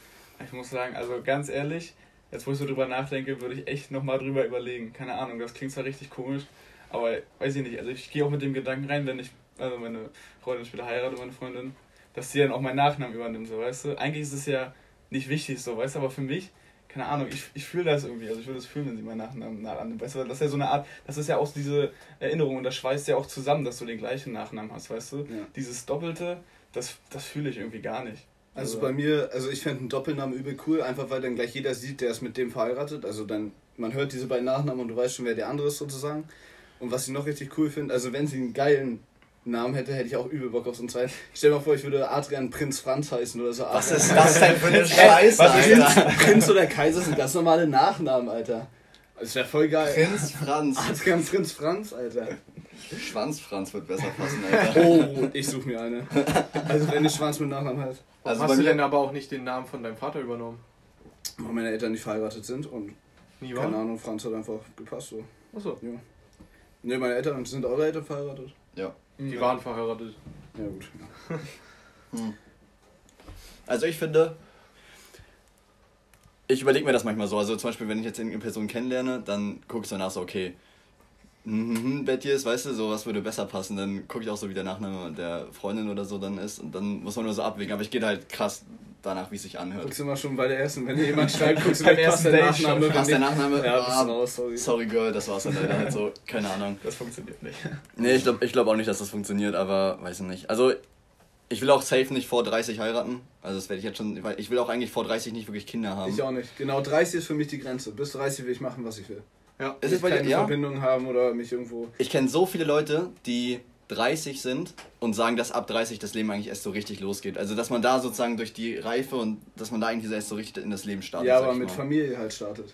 Ich muss sagen, also ganz ehrlich, jetzt wo ich so drüber nachdenke, würde ich echt nochmal drüber überlegen. Keine Ahnung, das klingt zwar richtig komisch, aber weiß ich nicht. Also ich gehe auch mit dem Gedanken rein, wenn ich, also meine Freundin später heirate, meine Freundin, dass sie dann auch meinen Nachnamen übernimmt, so weißt du. Eigentlich ist es ja nicht wichtig, so weißt du, aber für mich keine Ahnung, ich, ich fühle das irgendwie. Also ich würde es fühlen, wenn sie meinen Nachnamen annimmt. Weißt du, das ist ja so eine Art, das ist ja auch diese Erinnerung und das schweißt ja auch zusammen, dass du den gleichen Nachnamen hast, weißt du? Ja. Dieses Doppelte, das, das fühle ich irgendwie gar nicht. Also, also bei mir, also ich fände einen Doppelnamen übel cool, einfach weil dann gleich jeder sieht, der ist mit dem verheiratet. Also dann, man hört diese beiden Nachnamen und du weißt schon, wer der andere ist sozusagen. Und was ich noch richtig cool finde, also wenn sie einen geilen Namen hätte, hätte ich auch übel Bock auf so einen Zeit. Stell dir mal vor, ich würde Adrian Prinz Franz heißen oder so. Was ist das denn für eine Scheiße, Alter? Prinz oder Kaiser sind ganz normale Nachnamen, Alter. Das wäre voll geil. Prinz Franz. Adrian Prinz Franz, Alter. Schwanz Franz wird besser passen, Alter. Oh, ich suche mir eine. Also wenn ich Schwanz mit Nachnamen heißt. Also hast du denn aber auch nicht den Namen von deinem Vater übernommen? Weil meine Eltern nicht verheiratet sind und Nie keine Ahnung, Franz hat einfach gepasst so. Achso. Ja. Ne, meine Eltern sind eure Eltern verheiratet? Ja. Die ja. waren verheiratet. Ja, gut. Hm. Also, ich finde, ich überlege mir das manchmal so. Also, zum Beispiel, wenn ich jetzt eine Person kennenlerne, dann gucke ich danach so, okay, mhm, Betty ist, weißt du, so was würde besser passen. Dann gucke ich auch so, wie der Nachname der Freundin oder so dann ist. Und dann muss man nur so abwägen. Aber ich gehe halt krass danach, wie es sich anhört. Guckst du immer schon bei der ersten, wenn dir jemand schreibt, guckst du beim ersten der Nachname. Passt der Nachname? Ja, ah, raus, sorry. Sorry, Girl, das war's dann leider halt so. Keine Ahnung. Das funktioniert nicht. Nee, ich glaube ich glaub auch nicht, dass das funktioniert, aber weiß ich nicht. Also, ich will auch safe nicht vor 30 heiraten. Also, das werde ich jetzt schon. Ich will auch eigentlich vor 30 nicht wirklich Kinder haben. Ich auch nicht. Genau, 30 ist für mich die Grenze. Bis 30 will ich machen, was ich will. Ja, es ist keine ja? Verbindung haben oder mich irgendwo. Ich kenne so viele Leute, die 30 sind und sagen, dass ab 30 das Leben eigentlich erst so richtig losgeht. Also, dass man da sozusagen durch die Reife und dass man da eigentlich erst so richtig in das Leben startet. Ja, aber mit mal. Familie halt startet.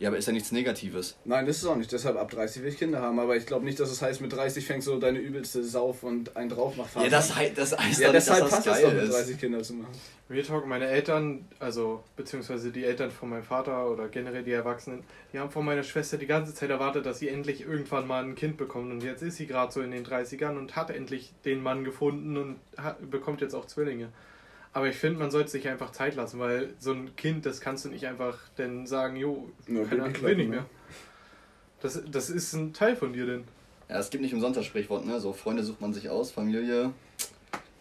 Ja, aber ist ja nichts Negatives. Nein, das ist auch nicht. Deshalb ab 30 will ich Kinder haben. Aber ich glaube nicht, dass es heißt, mit 30 fängst du deine übelste Sauf und einen Draufmachphase Ja, das, heißt, das heißt ja, deshalb nicht, dass das passt geil es doch, mit 30 Kinder zu machen. Real Talk, meine Eltern, also beziehungsweise die Eltern von meinem Vater oder generell die Erwachsenen, die haben von meiner Schwester die ganze Zeit erwartet, dass sie endlich irgendwann mal ein Kind bekommt. Und jetzt ist sie gerade so in den 30ern und hat endlich den Mann gefunden und hat, bekommt jetzt auch Zwillinge. Aber ich finde, man sollte sich einfach Zeit lassen, weil so ein Kind, das kannst du nicht einfach dann sagen, jo, ja, keine Ahnung, will nicht mehr. Das, das ist ein Teil von dir denn. Ja, es gibt nicht umsonst das Sprichwort, ne? So, Freunde sucht man sich aus, Familie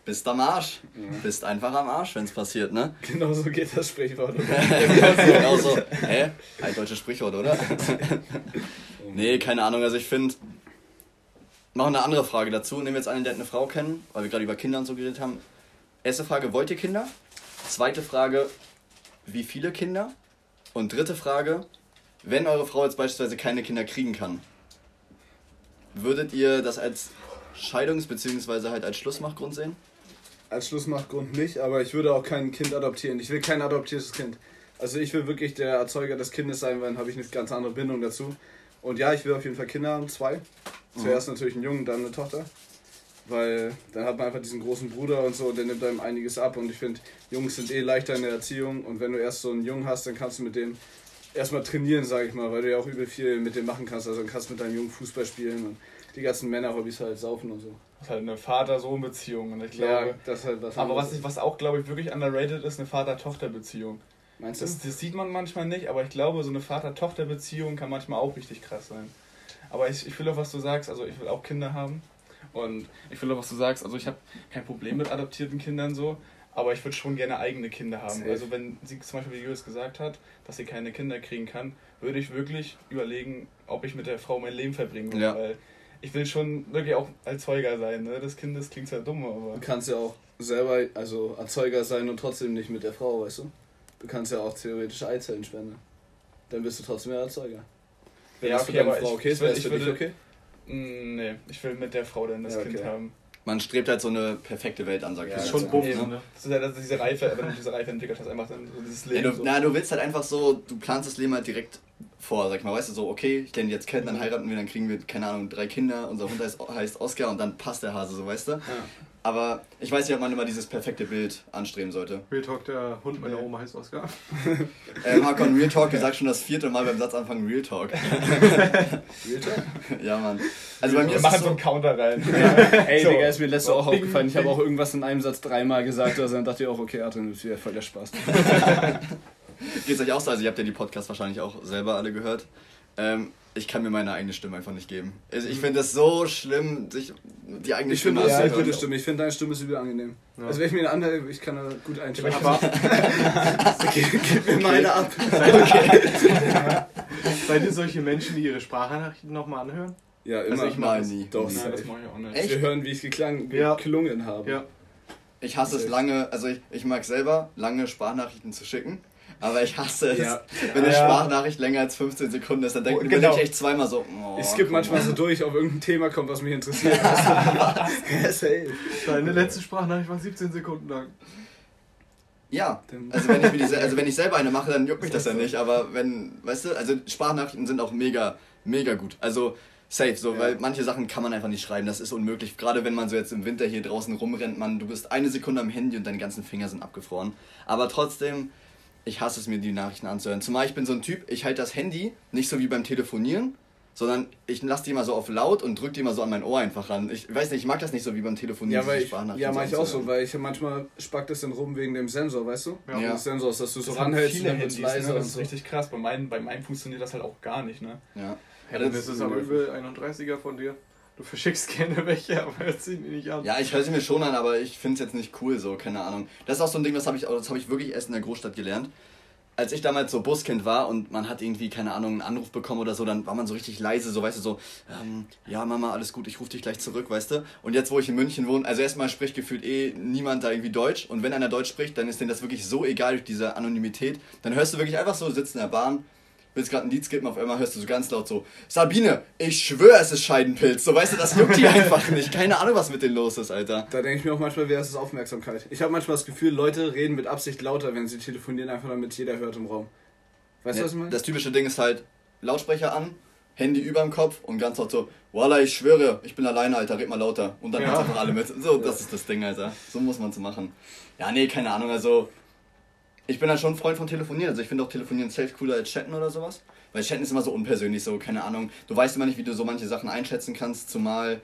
bist am Arsch. Ja. Bist einfach am Arsch, wenn es passiert, ne? Genau so geht das Sprichwort. genau so. Hä? Ein deutsches Sprichwort, oder? nee, keine Ahnung. Also ich finde, machen eine andere Frage dazu. Nehmen wir jetzt einen, der eine Frau kennen, weil wir gerade über Kinder und so geredet haben. Erste Frage, wollt ihr Kinder? Zweite Frage, wie viele Kinder? Und dritte Frage, wenn eure Frau jetzt beispielsweise keine Kinder kriegen kann, würdet ihr das als Scheidungs- bzw. halt als Schlussmachgrund sehen? als Schlussmachtgrund nicht, aber ich würde auch kein Kind adoptieren. Ich will kein adoptiertes Kind. Also ich will wirklich der Erzeuger des Kindes sein, weil dann habe ich eine ganz andere Bindung dazu. Und ja, ich will auf jeden Fall Kinder haben, zwei. Zuerst natürlich einen Jungen, dann eine Tochter. Weil dann hat man einfach diesen großen Bruder und so, und der nimmt einem einiges ab. Und ich finde, Jungs sind eh leichter in der Erziehung. Und wenn du erst so einen Jungen hast, dann kannst du mit dem erstmal trainieren, sage ich mal, weil du ja auch übel viel mit dem machen kannst. Also dann kannst du mit deinem Jungen Fußball spielen und die ganzen Männerhobbys halt saufen und so. Das ist halt eine Vater-Sohn-Beziehung. Und ich glaube, Ja, das ist halt was aber was, ich, was auch, glaube ich, wirklich underrated ist, eine Vater-Tochter-Beziehung. Meinst du? Das, das sieht man manchmal nicht, aber ich glaube, so eine Vater-Tochter-Beziehung kann manchmal auch richtig krass sein. Aber ich, ich will auch, was du sagst, also ich will auch Kinder haben. Und ich will auch, was du sagst, also ich habe kein Problem mit adoptierten Kindern so, aber ich würde schon gerne eigene Kinder haben. Safe. Also wenn sie zum Beispiel, wie Julius gesagt hat, dass sie keine Kinder kriegen kann, würde ich wirklich überlegen, ob ich mit der Frau mein Leben verbringen will. Ja. Weil ich will schon wirklich auch Erzeuger sein. Ne? Das Kind, das klingt zwar dumm, aber... Du kannst ja auch selber also Erzeuger sein und trotzdem nicht mit der Frau, weißt du? Du kannst ja auch theoretisch Eizellen spenden. Dann bist du trotzdem der Erzeuger. Wenn Ja, okay, deine aber Frau ich- okay ist, ich das ich für dich würde- okay? Mm, Nee, ich will mit der Frau dann das Ja, Kind okay. haben. Man strebt halt so eine perfekte Welt an, sag ich Ja, mal. Das ist schon eben. ne? Das ist ja das ist diese Reife, wenn du diese Reife entwickelt hast, einfach dann so dieses Ja, Leben. du, so. na, du willst halt einfach so, du planst das Leben halt direkt vor, sag ich mal, weißt du, so, okay, ich lerne die jetzt kennen, dann heiraten wir, dann kriegen wir, keine Ahnung, drei Kinder, unser Hund heißt, heißt Oscar und dann passt der Hase, so, weißt du? Ja. Aber ich weiß nicht, ob man immer dieses perfekte Bild anstreben sollte. Real Talk, der Hund meiner. Oma heißt Oscar. Ähm, Hakon, Real Talk, du sagst schon das vierte Mal beim Satzanfang Real Talk. Real Talk? ja, Mann. Also bei mir wir ist machen es so einen Counter rein. Ey, So. Digga, ist mir letztes So, auch aufgefallen. Ich habe auch irgendwas in einem Satz dreimal gesagt, also dann dachte ich auch, okay, Adrian, das ist wieder voll der Spaß. geht's euch auch so, also ihr habt ja die Podcasts wahrscheinlich auch selber alle gehört. Ähm, ich kann mir meine eigene Stimme einfach nicht geben. Also ich finde es so schlimm, sich die eigene Ich finde, Stimme das ist eine anzuhören. gute Stimme. Ich finde, deine Stimme ist übel angenehm. Ja. Also, wenn ich mir eine andere, ich kann da gut einschätzen. Aber gib mir meine ab. seid ihr solche Menschen, die ihre Sprachnachrichten nochmal anhören? Ja, Also immer. ich mal nie. Doch. Nein, das mache ich auch nicht. Echt? Wir hören, wie ich geklang, Ja. geklungen habe. Ja. Ich hasse es lange, also ich, ich mag selber lange Sprachnachrichten zu schicken, aber ich hasse es, Ja. wenn eine Ja. Sprachnachricht länger als 15 Sekunden ist, dann denke Oh, genau. ich echt zweimal so, oh, Ich skippe manchmal so durch, ob irgendein Thema kommt, was mich interessiert. ja, safe. Deine letzte Sprachnachricht war 17 Sekunden lang. Ja, also wenn, ich mir diese, also wenn ich selber eine mache, dann juckt mich das ja nicht, aber wenn, weißt du, also Sprachnachrichten sind auch mega, mega gut. Also safe, so, Ja. weil manche Sachen kann man einfach nicht schreiben, das ist unmöglich. Gerade wenn man so jetzt im Winter hier draußen rumrennt, man, du bist eine Sekunde am Handy und deine ganzen Finger sind abgefroren. Aber trotzdem, ich hasse es mir, die Nachrichten anzuhören. Zumal ich bin so ein Typ, ich halte das Handy nicht so wie beim Telefonieren, sondern ich lasse die immer so auf laut und drücke die immer so an mein Ohr einfach ran. Ich weiß nicht, ich mag das nicht so wie beim Telefonieren. Ja, weil ich, ja, mach ich auch so, weil ich manchmal spackt es dann rum wegen dem Sensor, weißt du? Ja. Ja. Des Sensors, dass du so Das haben ranhältst und viele dann wird's Handys, leiser ne? Das ist so. richtig krass. Bei meinem, bei meinem funktioniert das halt auch gar nicht, ne? Ja. Ja, dann ist es aber übel 31er von dir. Du verschickst gerne welche, aber hört sie nicht an. Ja, ich höre sie mir schon an, aber ich finde es jetzt nicht cool, so, keine Ahnung. Das ist auch so ein Ding, das habe ich, hab ich wirklich erst in der Großstadt gelernt. Als ich damals so Buskind war und man hat irgendwie, keine Ahnung, einen Anruf bekommen oder so, dann war man so richtig leise, so, weißt du, so, ähm, ja, Mama, alles gut, ich rufe dich gleich zurück, weißt du. Und jetzt, wo ich in München wohne, also erstmal spricht gefühlt eh niemand da irgendwie Deutsch. Und wenn einer Deutsch spricht, dann ist denen das wirklich so egal diese Anonymität. Dann hörst du wirklich einfach so, sitzt in der Bahn, willst gerade ein Lied skippen, auf einmal hörst du so ganz laut so, Sabine, ich schwöre, es ist Scheidenpilz. So, weißt du, das juckt die einfach nicht. Keine Ahnung, was mit denen los ist, Alter. Da denke ich mir auch manchmal, wer ist es Aufmerksamkeit? Ich habe manchmal das Gefühl, Leute reden mit Absicht lauter, wenn sie telefonieren, einfach damit jeder hört im Raum. Weißt du, was ich meine? Das typische Ding ist halt Lautsprecher an, Handy über dem Kopf und ganz laut so, Voila, ich schwöre, ich bin alleine, Alter, red mal lauter. Und dann Ja. ja. einfach alle mit. So, das ist das Ding, Alter. So muss man es machen. Ja, nee, keine Ahnung, also ich bin halt schon ein Freund von Telefonieren. Also ich finde auch Telefonieren safe cooler als Chatten oder sowas. Weil Chatten ist immer so unpersönlich, so, keine Ahnung. Du weißt immer nicht, wie du so manche Sachen einschätzen kannst, zumal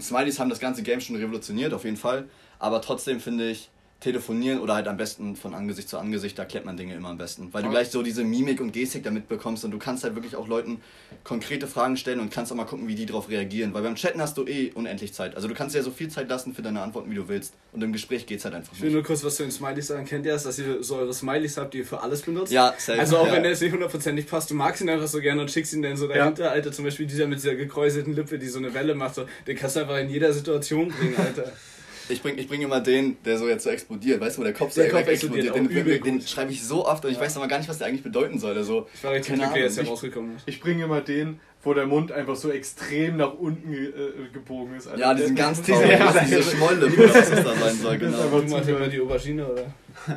Smileys haben das ganze Game schon revolutioniert, auf jeden Fall. Aber trotzdem finde ich, telefonieren oder halt am besten von Angesicht zu Angesicht, da klärt man Dinge immer am besten. Weil du Ja. gleich so diese Mimik und Gestik damit bekommst und du kannst halt wirklich auch Leuten konkrete Fragen stellen und kannst auch mal gucken, wie die darauf reagieren. Weil beim Chatten hast du eh unendlich Zeit. Also du kannst dir so viel Zeit lassen für deine Antworten, wie du willst. Und im Gespräch geht's halt einfach Ich will nicht. nur kurz was zu den Smileys sagen. Kennt ihr das, dass ihr so eure Smileys habt, die ihr für alles benutzt? Ja, safe. Also auch ja. wenn der jetzt nicht hundertprozentig passt, du magst ihn einfach so gerne und schickst ihn dann so dahinter, Alter. Zum Beispiel dieser mit dieser gekräuselten Lippe, die so eine Welle macht, so, den kannst du einfach in jeder Situation bringen, Alter. Ich bringe ich bring immer den, der so jetzt so explodiert, weißt du, wo der Kopf so Der Kopf explodiert. explodiert, Den, den, den schreibe ich so oft und ich weiß aber gar nicht, was der eigentlich bedeuten soll. Also, Ich war richtig glücklich, als der rausgekommen ist. Ich bringe immer den, wo der Mund einfach so extrem nach unten ge äh, gebogen ist. Also Ja, die sind der- ganz traurig, ja, diese ja. Schmolle, was das da sein soll, Das ist genau. Du machst immer die Aubergine, oder?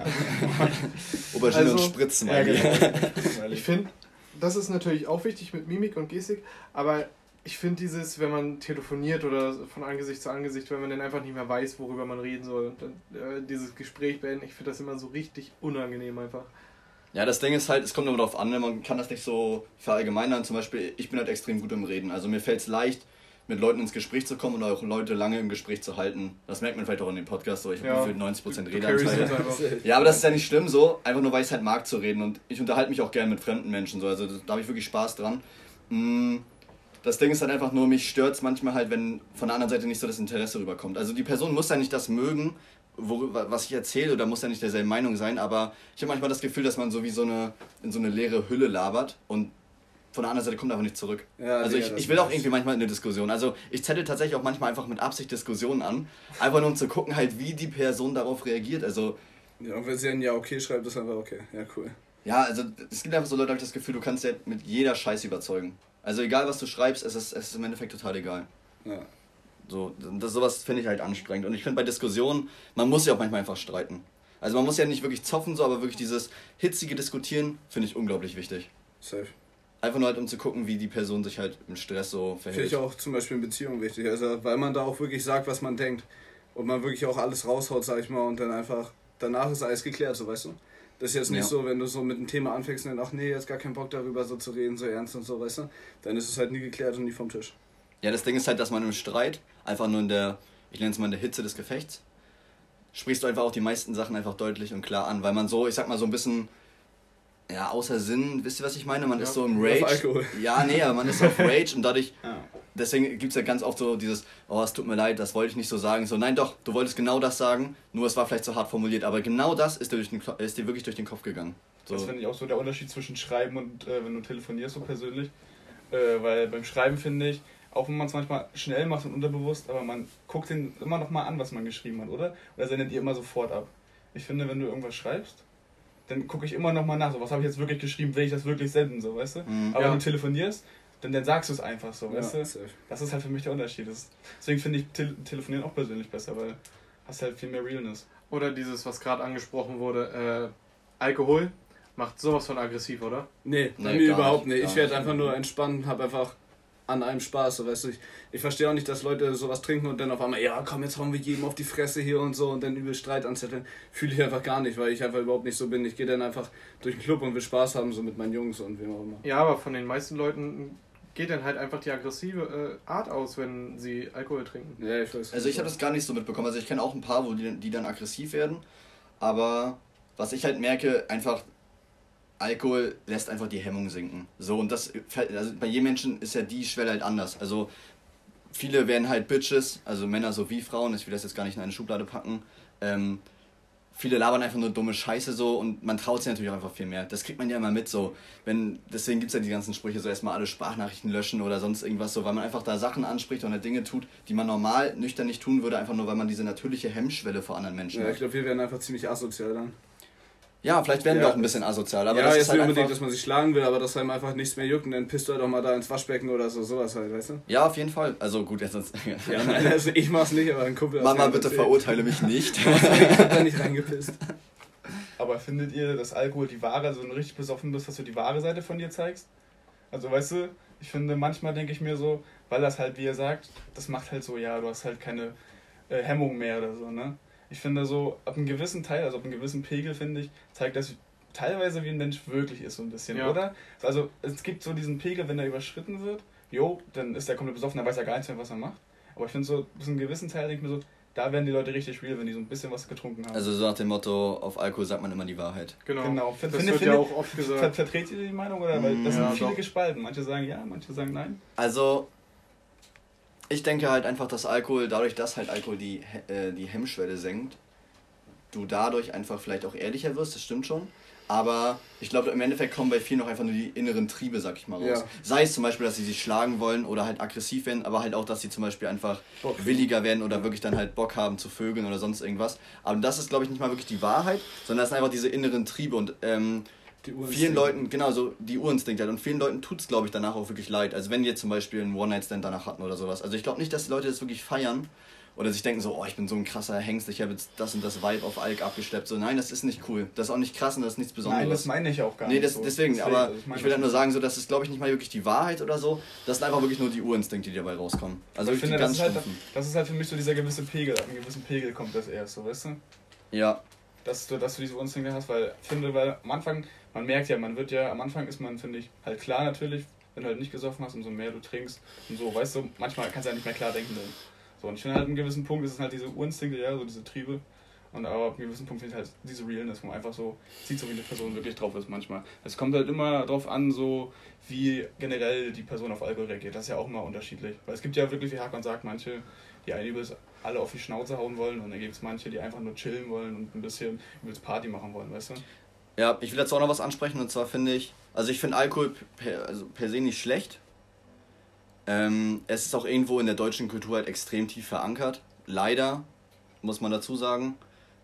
Aubergine Also- und Spritzen, Ja, genau. Ich finde, das ist natürlich auch wichtig mit Mimik und Gestik, aber ich finde dieses, wenn man telefoniert oder von Angesicht zu Angesicht, wenn man dann einfach nicht mehr weiß, worüber man reden soll und dann äh, dieses Gespräch beenden, ich finde das immer so richtig unangenehm einfach. Ja, das Ding ist halt, es kommt immer darauf an, ne, man kann das nicht so verallgemeinern. Zum Beispiel, ich bin halt extrem gut im Reden. Also mir fällt es leicht, mit Leuten ins Gespräch zu kommen und auch Leute lange im Gespräch zu halten. Das merkt man vielleicht auch in dem Podcast, so ich Ja. habe gefühlt 90% Du carryst Redeanteil. Ja, aber das ist ja nicht schlimm so, einfach nur weil ich es halt mag zu reden und ich unterhalte mich auch gerne mit fremden Menschen so, also da habe ich wirklich Spaß dran. Mm, Das Ding ist halt einfach nur, mich stört es manchmal halt, wenn von der anderen Seite nicht so das Interesse rüberkommt. Also die Person muss ja nicht das mögen, worüber, was ich erzähle, oder muss ja nicht derselben Meinung sein, aber ich habe manchmal das Gefühl, dass man so wie so eine, in so eine leere Hülle labert und von der anderen Seite kommt einfach nicht zurück. Ja, also Digga, ich, ich will auch irgendwie manchmal eine Diskussion. Also ich zettel tatsächlich auch manchmal einfach mit Absicht Diskussionen an, einfach nur um zu gucken halt, wie die Person darauf reagiert. Also Ja, und wenn sie ein Ja okay schreibt, ist einfach okay. Ja, cool. ja, also es gibt einfach so Leute, habe ich das Gefühl, du kannst ja mit jeder Scheiße überzeugen. Also egal, was du schreibst, es ist, es ist im Endeffekt total egal. Ja. So, das, sowas finde ich halt anstrengend. Und ich finde bei Diskussionen, man muss ja auch manchmal einfach streiten. Also man muss ja nicht wirklich zoffen, so, aber wirklich dieses hitzige Diskutieren finde ich unglaublich wichtig. Safe. Einfach nur halt, um zu gucken, wie die Person sich halt im Stress so Finde verhält. ich auch zum Beispiel in Beziehungen wichtig. Also, weil man da auch wirklich sagt, was man denkt. Und man wirklich auch alles raushaut, sag ich mal, und dann einfach, danach ist alles geklärt, so weißt du. Das ist jetzt nicht Ja. so, wenn du so mit einem Thema anfängst und dann, ach nee, jetzt gar keinen Bock darüber so zu reden, so ernst und so, weißt du. Dann ist es halt nie geklärt und nie vom Tisch. Ja, das Ding ist halt, dass man im Streit, einfach nur in der, ich nenne es mal in der Hitze des Gefechts, sprichst du einfach auch die meisten Sachen einfach deutlich und klar an, weil man so, ich sag mal so ein bisschen, ja, außer Sinn, wisst ihr, was ich meine? Man Ja, ist so im auf Rage. Alkohol. Ja, nee, aber man ist auf Rage und dadurch, Ja. Deswegen gibt es ja ganz oft so dieses, oh, es tut mir leid, das wollte ich nicht so sagen. So, nein, doch, du wolltest genau das sagen, nur es war vielleicht zu hart formuliert, aber genau das ist dir, durch den, ist dir wirklich durch den Kopf gegangen. So. Das finde ich auch so der Unterschied zwischen Schreiben und äh, wenn du telefonierst, so persönlich. Äh, weil beim Schreiben finde ich, auch wenn man es manchmal schnell macht und unterbewusst, aber man guckt den immer noch mal an, was man geschrieben hat, oder? Oder sendet ihr immer sofort ab? Ich finde, wenn du irgendwas schreibst, dann gucke ich immer noch mal nach, so was habe ich jetzt wirklich geschrieben, will ich das wirklich senden, so, weißt du? Mhm. Aber Ja. wenn du telefonierst, dann, dann sagst du es einfach so, weißt ja, du? safe. Das ist halt für mich der Unterschied. Das, deswegen finde ich Tel Telefonieren auch persönlich besser, weil hast halt viel mehr Realness. Oder dieses, was gerade angesprochen wurde, äh, Alkohol macht sowas von aggressiv, oder? Nee, bei Nee, mir überhaupt nicht, nicht. gar Ich werde einfach nur entspannen, hab einfach an einem Spaß, so weißt du. Ich, ich verstehe auch nicht, dass Leute sowas trinken und dann auf einmal, ja komm, jetzt hauen wir jedem auf die Fresse hier und so und dann übel Streit anzetteln. Fühle ich einfach gar nicht, weil ich einfach überhaupt nicht so bin. Ich gehe dann einfach durch den Club und will Spaß haben, so mit meinen Jungs und wem auch immer. Ja, aber von den meisten Leuten geht dann halt einfach die aggressive äh, Art aus, wenn sie Alkohol trinken. Ja, ich weiß. Also ich habe das gar nicht so mitbekommen. Also ich kenne auch ein paar, wo die, die dann aggressiv werden. Aber was ich halt merke, einfach Alkohol lässt einfach die Hemmung sinken. So und das fällt- also bei jedem Menschen ist ja die Schwelle halt anders. Also viele werden halt Bitches, also Männer sowie Frauen. Ich will das jetzt gar nicht in eine Schublade packen. Ähm, viele labern einfach nur dumme Scheiße so und man traut sich natürlich auch einfach viel mehr. Das kriegt man ja immer mit so. Wenn, deswegen gibt es ja die ganzen Sprüche, so erstmal alle Sprachnachrichten löschen oder sonst irgendwas so, weil man einfach da Sachen anspricht und halt Dinge tut, die man normal nüchtern nicht tun würde, einfach nur weil man diese natürliche Hemmschwelle vor anderen Menschen Ja, ich hat. glaube, wir werden einfach ziemlich asozial dann. Ja, vielleicht werden wir Ja, auch ein bisschen asozial, aber ja, das jetzt ist halt nicht unbedingt, dass man sich schlagen will, aber dass einem einfach nichts mehr juckt und dann pisst du halt auch mal da ins Waschbecken oder so, sowas halt, weißt du? Ja, auf jeden Fall. Also gut, jetzt sonst. Ja, nein, also ich mach's nicht, aber ein Kumpel Mama, bitte erzählt. verurteile mich nicht. Ich hab da nicht reingepisst. Aber findet ihr, dass Alkohol die wahre, also wenn du richtig besoffen bist, dass du die wahre Seite von dir zeigst? Also weißt du, ich finde, manchmal denke ich mir so, weil das halt, wie ihr sagt, das macht halt so, ja, du hast halt keine äh, Hemmung mehr oder so, ne? Ich finde so, ab einem gewissen Teil, also ab einem gewissen Pegel, finde ich, zeigt das teilweise, wie ein Mensch wirklich ist, so ein bisschen, Ja. oder? Also es gibt so diesen Pegel, wenn er überschritten wird, jo, dann ist der komplett besoffen, dann weiß er gar nichts mehr, was er macht. Aber ich finde so, bis zu einem gewissen Teil denke ich mir so, da werden die Leute richtig real, wenn die so ein bisschen was getrunken haben. Also so nach dem Motto, auf Alkohol sagt man immer die Wahrheit. Genau. Genau. Das Finde- wird finde- ja auch oft Ver gesagt. vertretet ihr die Meinung oder? Weil das Ja, sind viele doch. gespalten. Manche sagen ja, manche sagen nein. Also, ich denke halt einfach, dass Alkohol, dadurch, dass halt Alkohol die, äh, die Hemmschwelle senkt, du dadurch einfach vielleicht auch ehrlicher wirst, das stimmt schon. Aber ich glaube, im Endeffekt kommen bei vielen auch einfach nur die inneren Triebe, sag ich mal, raus. Ja. Sei es zum Beispiel, dass sie sich schlagen wollen oder halt aggressiv werden, aber halt auch, dass sie zum Beispiel einfach Bock. williger werden oder wirklich dann halt Bock haben zu vögeln oder sonst irgendwas. Aber das ist, glaube ich, nicht mal wirklich die Wahrheit, sondern das sind einfach diese inneren Triebe und ähm, vielen Leuten, genau, so die Urinstinkte halt. Und vielen Leuten tut es, glaube ich, danach auch wirklich leid. Also wenn die jetzt zum Beispiel einen One-Night-Stand danach hatten oder sowas. Also ich glaube nicht, dass die Leute das wirklich feiern oder sich denken so, oh, ich bin so ein krasser Hengst, ich habe jetzt das und das Vibe auf Alk abgeschleppt. So, nein, das ist nicht cool. Das ist auch nicht krass und das ist nichts Besonderes. Nein, das meine ich auch gar Nee, nicht. das, so. deswegen, aber also ich, meine will halt das nur sagen, so, das ist, glaube ich, nicht mal wirklich die Wahrheit oder so. Das sind einfach wirklich nur die Urinstinkte, die dabei rauskommen. Also ich finde, das ist, halt, das ist halt für mich so dieser gewisse Pegel. Ab einem gewissen Pegel kommt das erst, so, weißt du? Ja, Dass du, dass du diese Urinstinkte hast, weil ich finde, weil am Anfang, man merkt ja, man wird ja, am Anfang ist man, finde ich, halt klar natürlich, wenn du halt nicht gesoffen hast, umso mehr du trinkst und so, weißt du, manchmal kannst du ja nicht mehr klar denken. Dann. So, und ich finde halt, an einem gewissen Punkt ist es halt diese Urinstinkte, ja, so diese Triebe. Und aber ab einem gewissen Punkt finde ich halt diese Realness, wo man einfach so sieht, so wie eine Person wirklich drauf ist manchmal. Es kommt halt immer drauf an, so wie generell die Person auf Alkohol reagiert. Das ist ja auch immer unterschiedlich. Weil es gibt ja wirklich, wie Hakan sagt, manche, die einen übelst alle auf die Schnauze hauen wollen und dann gibt es manche, die einfach nur chillen wollen und ein bisschen übelst Party machen wollen, weißt du? Ja, ich will dazu auch noch was ansprechen und zwar finde ich, also ich finde Alkohol per, also per se nicht schlecht. Ähm, es ist auch irgendwo in der deutschen Kultur halt extrem tief verankert. Leider, muss man dazu sagen.